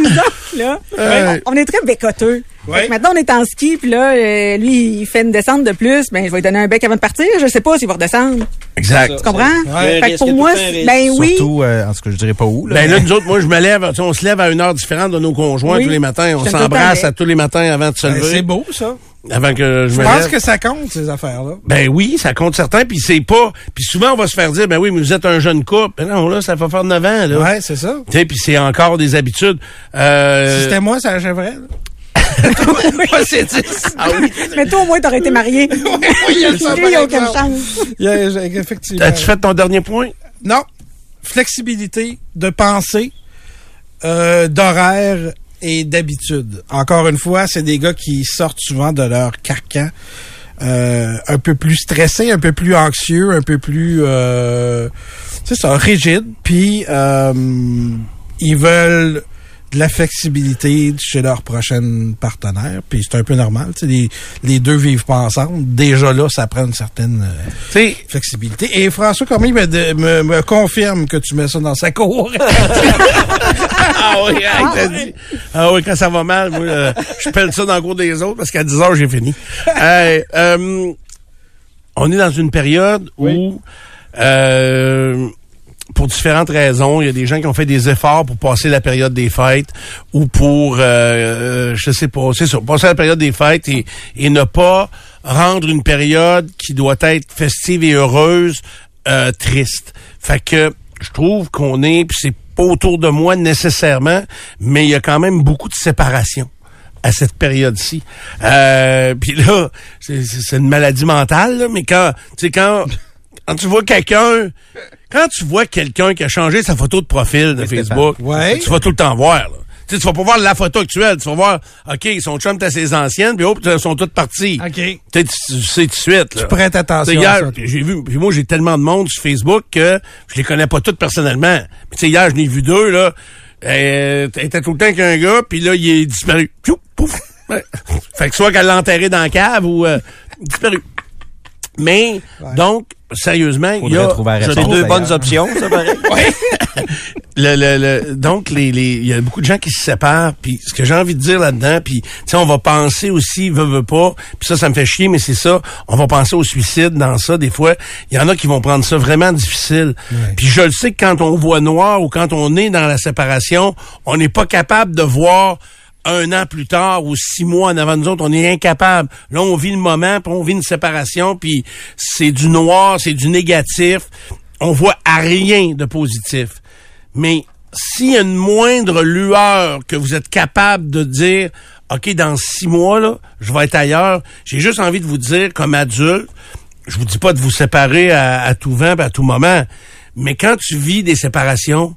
nous autres, là, Euh. on est très bécoteux. Ouais. Que maintenant, on est en ski, puis là, euh, lui, il fait une descente de plus. Ben, je vais lui donner un bec avant de partir. Je sais pas s'il va redescendre. Exact. Tu comprends? Ouais. Fait que pour moi, c'est- ben oui. Surtout, euh, en tout cas, je dirais pas où. Là, Ben là, nous autres, moi, je me lève, tu sais, on se lève à une heure différente de nos conjoints Oui. tous les matins. On s'embrasse tout à tous les matins avant de se Ben, lever. c'est beau, ça. Avant que je me pense que ça compte, ces affaires-là? Ben oui, ça compte certain, puis c'est pas... Puis souvent, on va se faire dire, ben oui, mais vous êtes un jeune couple. Ben non, là, ça va faire 9 ans, là. Ouais, c'est ça. Tu sais, puis c'est encore des habitudes. Euh... Si c'était moi, ça achèverait. là. Moi, c'est 10. Ah oui. Mais toi, au moins, t'aurais été marié. il y a ça, Lui, par il a aucune chance. Il y a- effectivement. As-tu fait ton dernier point? Non. Flexibilité de pensée, euh, d'horaire et d'habitude. Encore une fois, c'est des gars qui sortent souvent de leur carcan. euh, un peu plus stressés, un peu plus anxieux, un peu plus euh, c'est ça, rigide. Puis euh, ils veulent de la flexibilité chez leur prochaine partenaire. Puis c'est un peu normal. tu sais, Les, les deux vivent pas ensemble. Déjà là, ça prend une certaine euh, flexibilité. Et François Cormier me, de- me, me confirme que tu mets ça dans sa cour. Ah oui, hey, t'as dit. Ah oui, quand ça va mal, moi, euh, je pèle ça dans le cours des autres parce qu'à 10 heures, j'ai fini. Hey, euh, on est dans une période où, euh, pour différentes raisons, il y a des gens qui ont fait des efforts pour passer la période des fêtes ou pour, euh, je sais pas, c'est ça, passer la période des fêtes et, et ne pas rendre une période qui doit être festive et heureuse euh, triste. Fait que je trouve qu'on est, puis c'est pas autour de moi nécessairement, mais il y a quand même beaucoup de séparation à cette période-ci. Euh, puis là, c'est- une maladie mentale, là, mais quand, tu sais, quand, quand tu vois quelqu'un, quand tu vois quelqu'un qui a changé sa photo de profil de Facebook, Ouais. tu vas tout le temps voir, là. Tu vas pas voir la photo actuelle, tu vas voir, OK, son chum t'as ses anciennes, puis hop, elles sont toutes parties. OK. Tu sais, tu sais tout de suite, là. Tu prêtes attention à j'ai vu, puis moi, j'ai tellement de monde sur Facebook que je les connais pas toutes personnellement. Mais tu sais, hier, je n'ai vu deux, là. Elle était tout le temps avec un gars, puis là, il est disparu. Pouf. Ouais. Fait que soit qu'elle l'a enterré dans la cave ou euh, disparu. Mais, donc, sérieusement, il y a... réponse, deux bonnes options, ça paraît. le, le, le- donc les les il y a beaucoup de gens qui se séparent puis ce que j'ai envie de dire là-dedans puis tu sais on va penser aussi veut veut pas puis ça ça me fait chier mais c'est ça on va penser au suicide dans ça des fois. Il y en a qui vont prendre ça vraiment difficile. Puis je le sais que quand on voit noir ou quand on est dans la séparation on n'est pas capable de voir un an plus tard ou six mois en avant de nous autres, on est incapable. Là, on vit le moment, puis on vit une séparation, puis c'est du noir, c'est du négatif. On voit à rien de positif. Mais s'il y a une moindre lueur que vous êtes capable de dire, OK, dans six mois, là, je vais être ailleurs, j'ai juste envie de vous dire, comme adulte, je vous dis pas de vous séparer à, à tout vent, à tout moment, mais quand tu vis des séparations,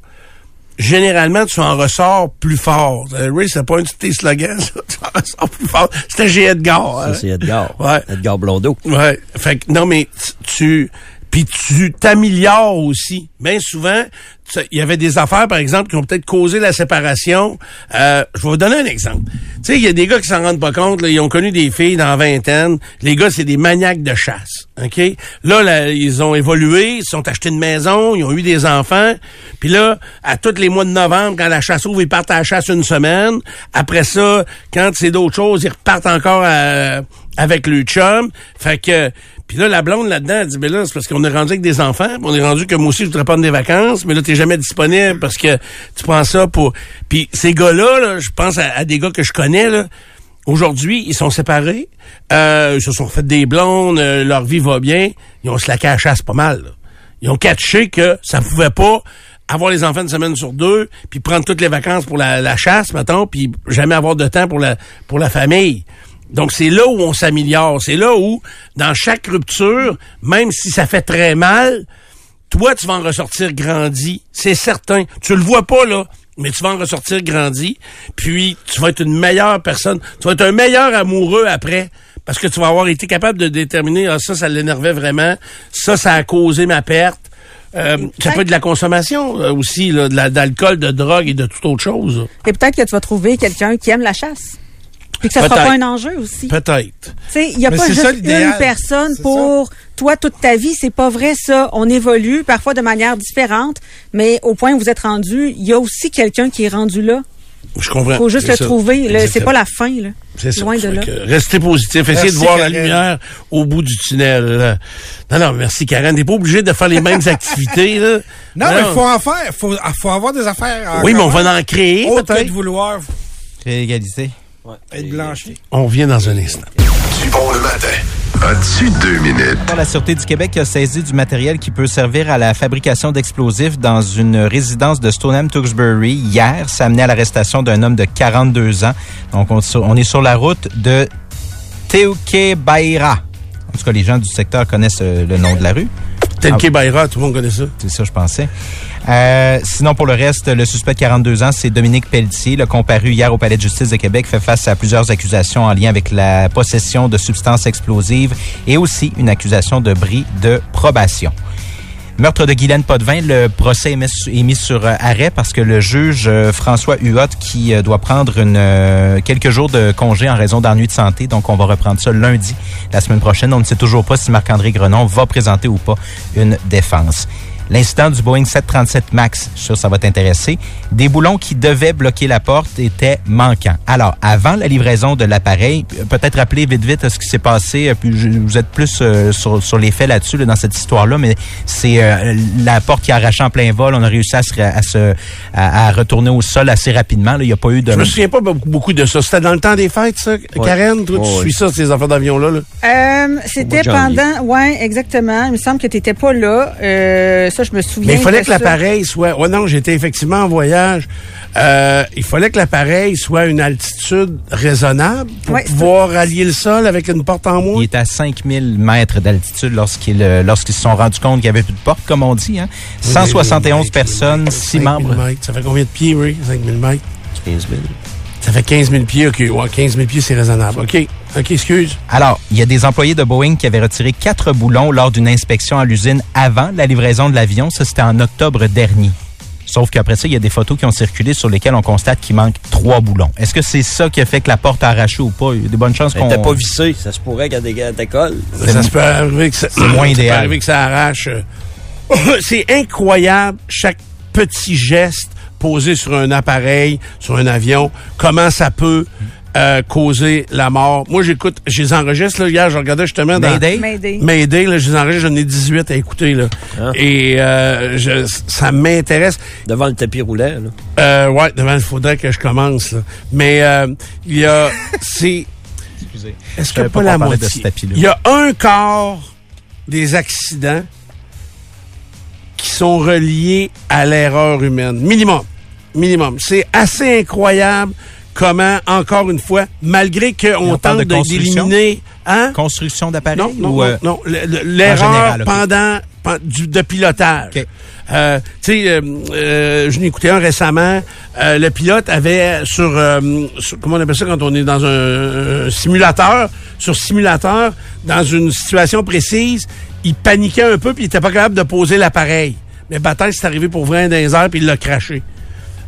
généralement, tu en ressors plus fort. Euh, Ray, c'est pas un de tes slogans, ça. Tu en ressors plus fort. C'était chez Edgar. hein? Ça, c'est Edgar. Ouais. Edgar Blondeau. Ouais. Fait que, non, mais tu, puis tu t'améliores aussi. Bien souvent, il y avait des affaires, par exemple, qui ont peut-être causé la séparation. Euh, je vais vous donner un exemple. Tu sais, il y a des gars qui s'en rendent pas compte. Là, ils ont connu des filles dans la vingtaine. Les gars, c'est des maniaques de chasse. OK? Là, là, ils ont évolué, ils sont achetés une maison, ils ont eu des enfants. Puis là, à tous les mois de novembre, quand la chasse ouvre, ils partent à la chasse une semaine. Après ça, quand c'est d'autres choses, ils repartent encore à- avec le chum. Fait que... Puis là, la blonde là-dedans, elle dit, ben là, c'est parce qu'on est rendu avec des enfants, on est rendu que moi aussi, je voudrais prendre des vacances, mais là, t'es jamais disponible parce que tu prends ça pour... Puis ces gars-là, là, je pense à, des gars que je connais, là, aujourd'hui, ils sont séparés, euh, ils se sont fait des blondes, euh, leur vie va bien, ils ont slaqué à la chasse pas mal. Ils ont catché que ça pouvait pas avoir les enfants une semaine sur deux, puis prendre toutes les vacances pour la, la chasse, mettons, puis jamais avoir de temps pour la, pour la famille. Donc, c'est là où on s'améliore. C'est là où, dans chaque rupture, même si ça fait très mal, toi, tu vas en ressortir grandi. C'est certain. Tu le vois pas, là, mais tu vas en ressortir grandi. Puis, tu vas être une meilleure personne. Tu vas être un meilleur amoureux après. Parce que tu vas avoir été capable de déterminer, ah, ça, ça l'énervait vraiment. Ça, ça a causé ma perte. Euh, ça peut être de la consommation euh, aussi, là, de la- d'alcool, de drogue et de toute autre chose. Et peut-être que tu vas trouver quelqu'un qui aime la chasse. Puis que ça sera Peut-être. pas un enjeu aussi. Peut-être. Tu sais, il n'y a Mais pas juste ça, une personne pour toi toute ta vie. C'est pas vrai ça. On évolue parfois de manière différente, mais au point où vous êtes rendu, il y a aussi quelqu'un qui est rendu là Je comprends. faut juste le ça. trouver. C'est pas la fin, là. C'est ça. De là. restez positif. Essayez Merci, de voir la lumière au bout du tunnel. Non, non, merci Karen. T'es pas obligé de faire les mêmes activités, là. Non, mais faut en faire. Faut, faut avoir des affaires. en Oui, mais on va en créer, peut-être. de vouloir Égalité. Être blanchi. On revient dans un instant. Du bon le matin. As-tu deux minutes? La Sûreté du Québec a saisi du matériel qui peut servir à la fabrication d'explosifs dans une résidence de Stoneham-Tewksbury hier. Ça a amené à l'arrestation d'un homme de 42 ans. Donc, on, on est sur la route de Teukebaira. En tout cas, les gens du secteur connaissent euh, le nom de la rue. Tenke Bayra, tout le monde connaît ça. C'est ça, je pensais. Euh, sinon, pour le reste, le suspect de 42 ans, c'est Dominique Pelletier, le comparu hier au Palais de justice de Québec, fait face à plusieurs accusations en lien avec la possession de substances explosives et aussi une accusation de bris de probation. Meurtre de Guylaine Potvin, le procès est mis, sur euh, arrêt parce que le juge euh, François Huot, qui euh, doit prendre une, quelques jours de congé en raison d'ennuis de santé, donc on va reprendre ça lundi, la semaine prochaine. On ne sait toujours pas si Marc-André Grenon va présenter ou pas une défense. L'incident du Boeing 737 MAX, je suis sûr que ça va t'intéresser. Des boulons qui devaient bloquer la porte étaient manquants. Alors, avant la livraison de l'appareil, peut-être rappeler vite vite ce qui s'est passé. euh, Puis vous êtes plus euh, sur, sur les faits là-dessus, là, dans cette histoire-là, mais c'est euh, la porte qui a arraché en plein vol. On a réussi à se, à, se- à- à retourner au sol assez rapidement. là. Il n'y a pas eu de... Je me souviens pas beaucoup, de ça. C'était dans le temps des fêtes, ça, Karen? Toi, tu Ouais, suis ça, ces affaires d'avion-là, là? Euh, c'était pendant, ouais, exactement. Il me semble que tu n'étais pas là. Euh, ça, je me souviens. Mais il fallait que l'appareil soit. Ouais, non, j'étais effectivement en voyage. Euh, il fallait que l'appareil soit à une altitude raisonnable pour Ouais, pouvoir rallier le sol avec une porte en Il moins. est à 5000 mètres d'altitude lorsqu'ils euh, lorsqu'ils se sont rendus compte qu'il n'y avait plus de porte, comme on dit. Hein. 171 personnes, 6 membres. Ça fait combien de pieds, oui? 5000 mètres? 15 000. Ça fait 15 000 pieds. OK, ouais, 15 000 pieds, c'est raisonnable. OK. OK, excuse. Alors, il y a des employés de Boeing qui avaient retiré quatre boulons lors d'une inspection à l'usine avant la livraison de l'avion. Ça, c'était en octobre dernier. Sauf qu'après ça, il y a des photos qui ont circulé sur lesquelles on constate qu'il manque trois boulons. Est-ce que c'est ça qui a fait que la porte a arraché ou pas? Il y a des bonnes chances Elle qu'on... n'était pas vissée. Ça se pourrait qu'elle dé- elle décolle. Ça se peut arriver que ça, c'est moins ça peut idéal. arriver que ça arrache. c'est incroyable chaque petit geste posé sur un appareil, sur un avion, comment ça peut euh, causer la mort. Moi, j'écoute, je les enregistre, là, hier, je regardais justement dans... Mayday? Mayday. Mayday, là, je les enregistre, j'en ai 18 à écouter, là. Hein? Et euh, je, ça m'intéresse. Devant le tapis roulant. Là. Euh, ouais, devant, il faudrait que je commence, là. Mais euh, il y a... C'est... Excusez. Est-ce Je que pas pas la moitié? ce tapis-là. Il y a un quart des accidents qui sont reliés à l'erreur humaine. Minimum. Minimum. C'est assez incroyable comment, encore une fois, malgré qu'on tente d'éliminer... Hein? Construction d'appareil? Non, non, ou, non, euh, non. L'erreur pendant, pen- du, de pilotage. Ok. Euh, tu sais, euh, euh, je n'ai écouté un récemment. euh, le pilote avait sur, euh, sur- comment on appelle ça quand on est dans un, un simulateur, sur simulateur, dans une situation précise, il paniquait un peu puis il était pas capable de poser l'appareil. Mais bataille, c'est arrivé pour vrai dans les airs puis il l'a craché.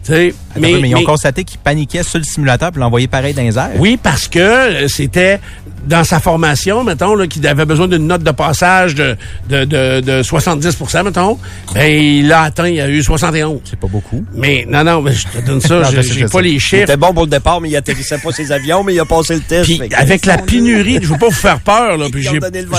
Peu, mais, ils ont constaté qu'il paniquait sur le simulateur puis l'envoyer pareil dans les airs. oui, parce que euh, c'était dans sa formation, mettons, là, qu'il avait besoin d'une note de passage de, de, de, de 70% mettons. Ben, il l'a atteint, il a eu 71. C'est pas beaucoup. Mais non, non, mais je te donne ça, j'ai pas les Il chiffres. était bon pour le départ, mais il atterrissait pas ses avions, mais il a passé le test. Puis avec la pénurie, je veux pas vous faire peur, là, puis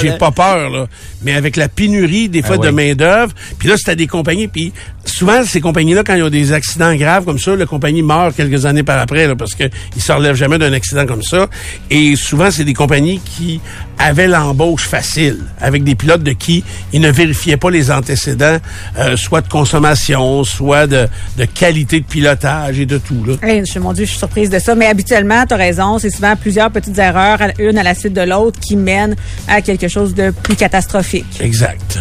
j'ai pas peur, là, mais avec la pénurie des fois Ah de oui. main d'œuvre, puis là c'était des compagnies, puis souvent ces compagnies-là quand ils ont des accidents graves comme ça, la compagnie meurt quelques années par après, là, parce que ils se relèvent jamais d'un accident comme ça, et souvent c'est des compagnies qui avaient l'embauche facile, avec des pilotes de qui ils ne vérifiaient pas les antécédents, euh, soit de consommation, soit de, de qualité de pilotage et de tout là. Hey, je, mon Dieu, je suis surprise de ça. Mais habituellement, tu as raison, c'est souvent plusieurs petites erreurs, une à la suite de l'autre, qui mènent à quelque chose de plus catastrophique. Exact.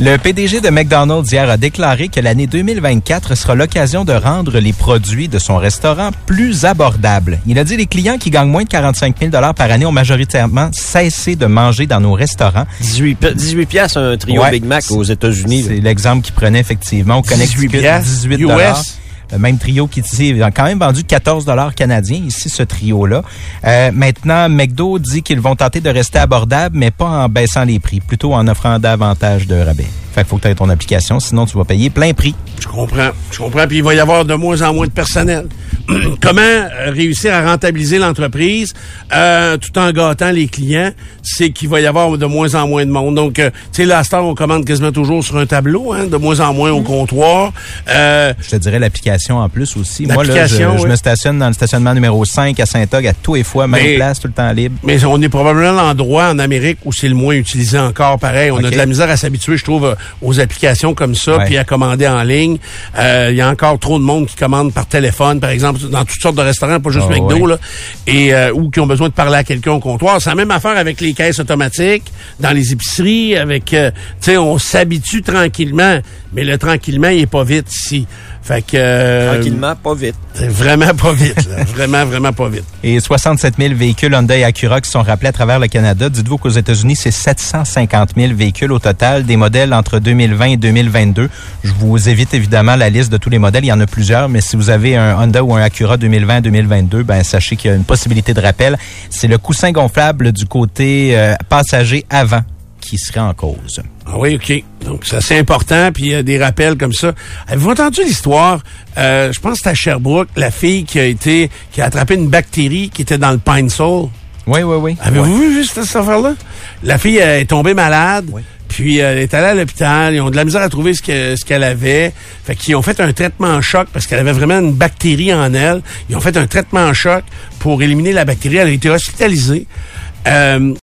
Le PDG de McDonald's hier a déclaré que l'année 2024 sera l'occasion de rendre les produits de son restaurant plus abordables. Il a dit les clients qui gagnent moins de 45 000 par année ont majoritairement cessé de manger dans nos restaurants. 18, pi- 18 piastres un trio Ouais. Big Mac aux États-Unis. C'est l'exemple qu'il prenait effectivement au 18 Connecticut, piastres? 18 US. Le même trio qui dit, a quand même vendu 14 dollars canadiens ici, ce trio-là. Euh, maintenant, McDo dit qu'ils vont tenter de rester abordables, mais pas en baissant les prix, plutôt en offrant davantage de rabais. Fait qu'il faut que tu aies ton application, sinon tu vas payer plein prix. Je comprends. Je comprends. Puis il va y avoir de moins en moins de personnel. comment réussir à rentabiliser l'entreprise euh, tout en gâtant les clients, c'est qu'il va y avoir de moins en moins de monde. Donc, euh, tu sais, cette heure, on commande quasiment toujours sur un tableau, hein, de moins en moins au comptoir. Euh, Je te dirais l'application en plus aussi. Moi, là, je, je oui. me stationne dans le stationnement numéro 5 à Saint-Og à tous les fois, même Mais- place, tout le temps libre. Mais on est probablement l'endroit en Amérique où c'est le moins utilisé encore. Pareil, on a de la misère à s'habituer, je trouve, aux applications comme ça, Ouais. puis à commander en ligne. Euh, Il y a encore trop de monde qui commande par téléphone, par exemple, dans toutes sortes de restaurants, pas juste Ah, McDo, ouais. là, et euh, ou qui ont besoin de parler à quelqu'un au comptoir. C'est la même affaire avec les caisses automatiques, dans les épiceries, avec, euh, tu sais, on s'habitue tranquillement, mais le tranquillement, il est pas vite ici. Fait que... euh, Tranquillement, pas vite. Vraiment pas vite, là. vraiment, vraiment pas vite. Et 67 000 véhicules Hyundai Acura qui sont rappelés à travers le Canada. Dites-vous qu'aux États-Unis, c'est 750 000 véhicules au total, des modèles entre 2020 et 2022. Je vous évite évidemment la liste de tous les modèles. Il y en a plusieurs, mais si vous avez un Honda ou un Acura 2020-2022, ben sachez qu'il y a une possibilité de rappel. C'est le coussin gonflable du côté euh, passager avant qui serait en cause. Ah oui, OK. Donc, c'est assez important, puis il y a des rappels comme ça. Avez-vous entendu l'histoire? Euh, je pense que c'était à Sherbrooke, la fille qui a été, qui a attrapé une bactérie qui était dans le Pine Sol? Oui, oui, oui. Avez-vous vu juste cette affaire-là? La fille est tombée malade. Puis euh, elle est allée à l'hôpital, ils ont de la misère à trouver ce que- ce qu'elle avait. Fait qu'ils ont fait un traitement en choc parce qu'elle avait vraiment une bactérie en elle. Ils ont fait un traitement en choc pour éliminer la bactérie. Elle a été hospitalisée. Euh,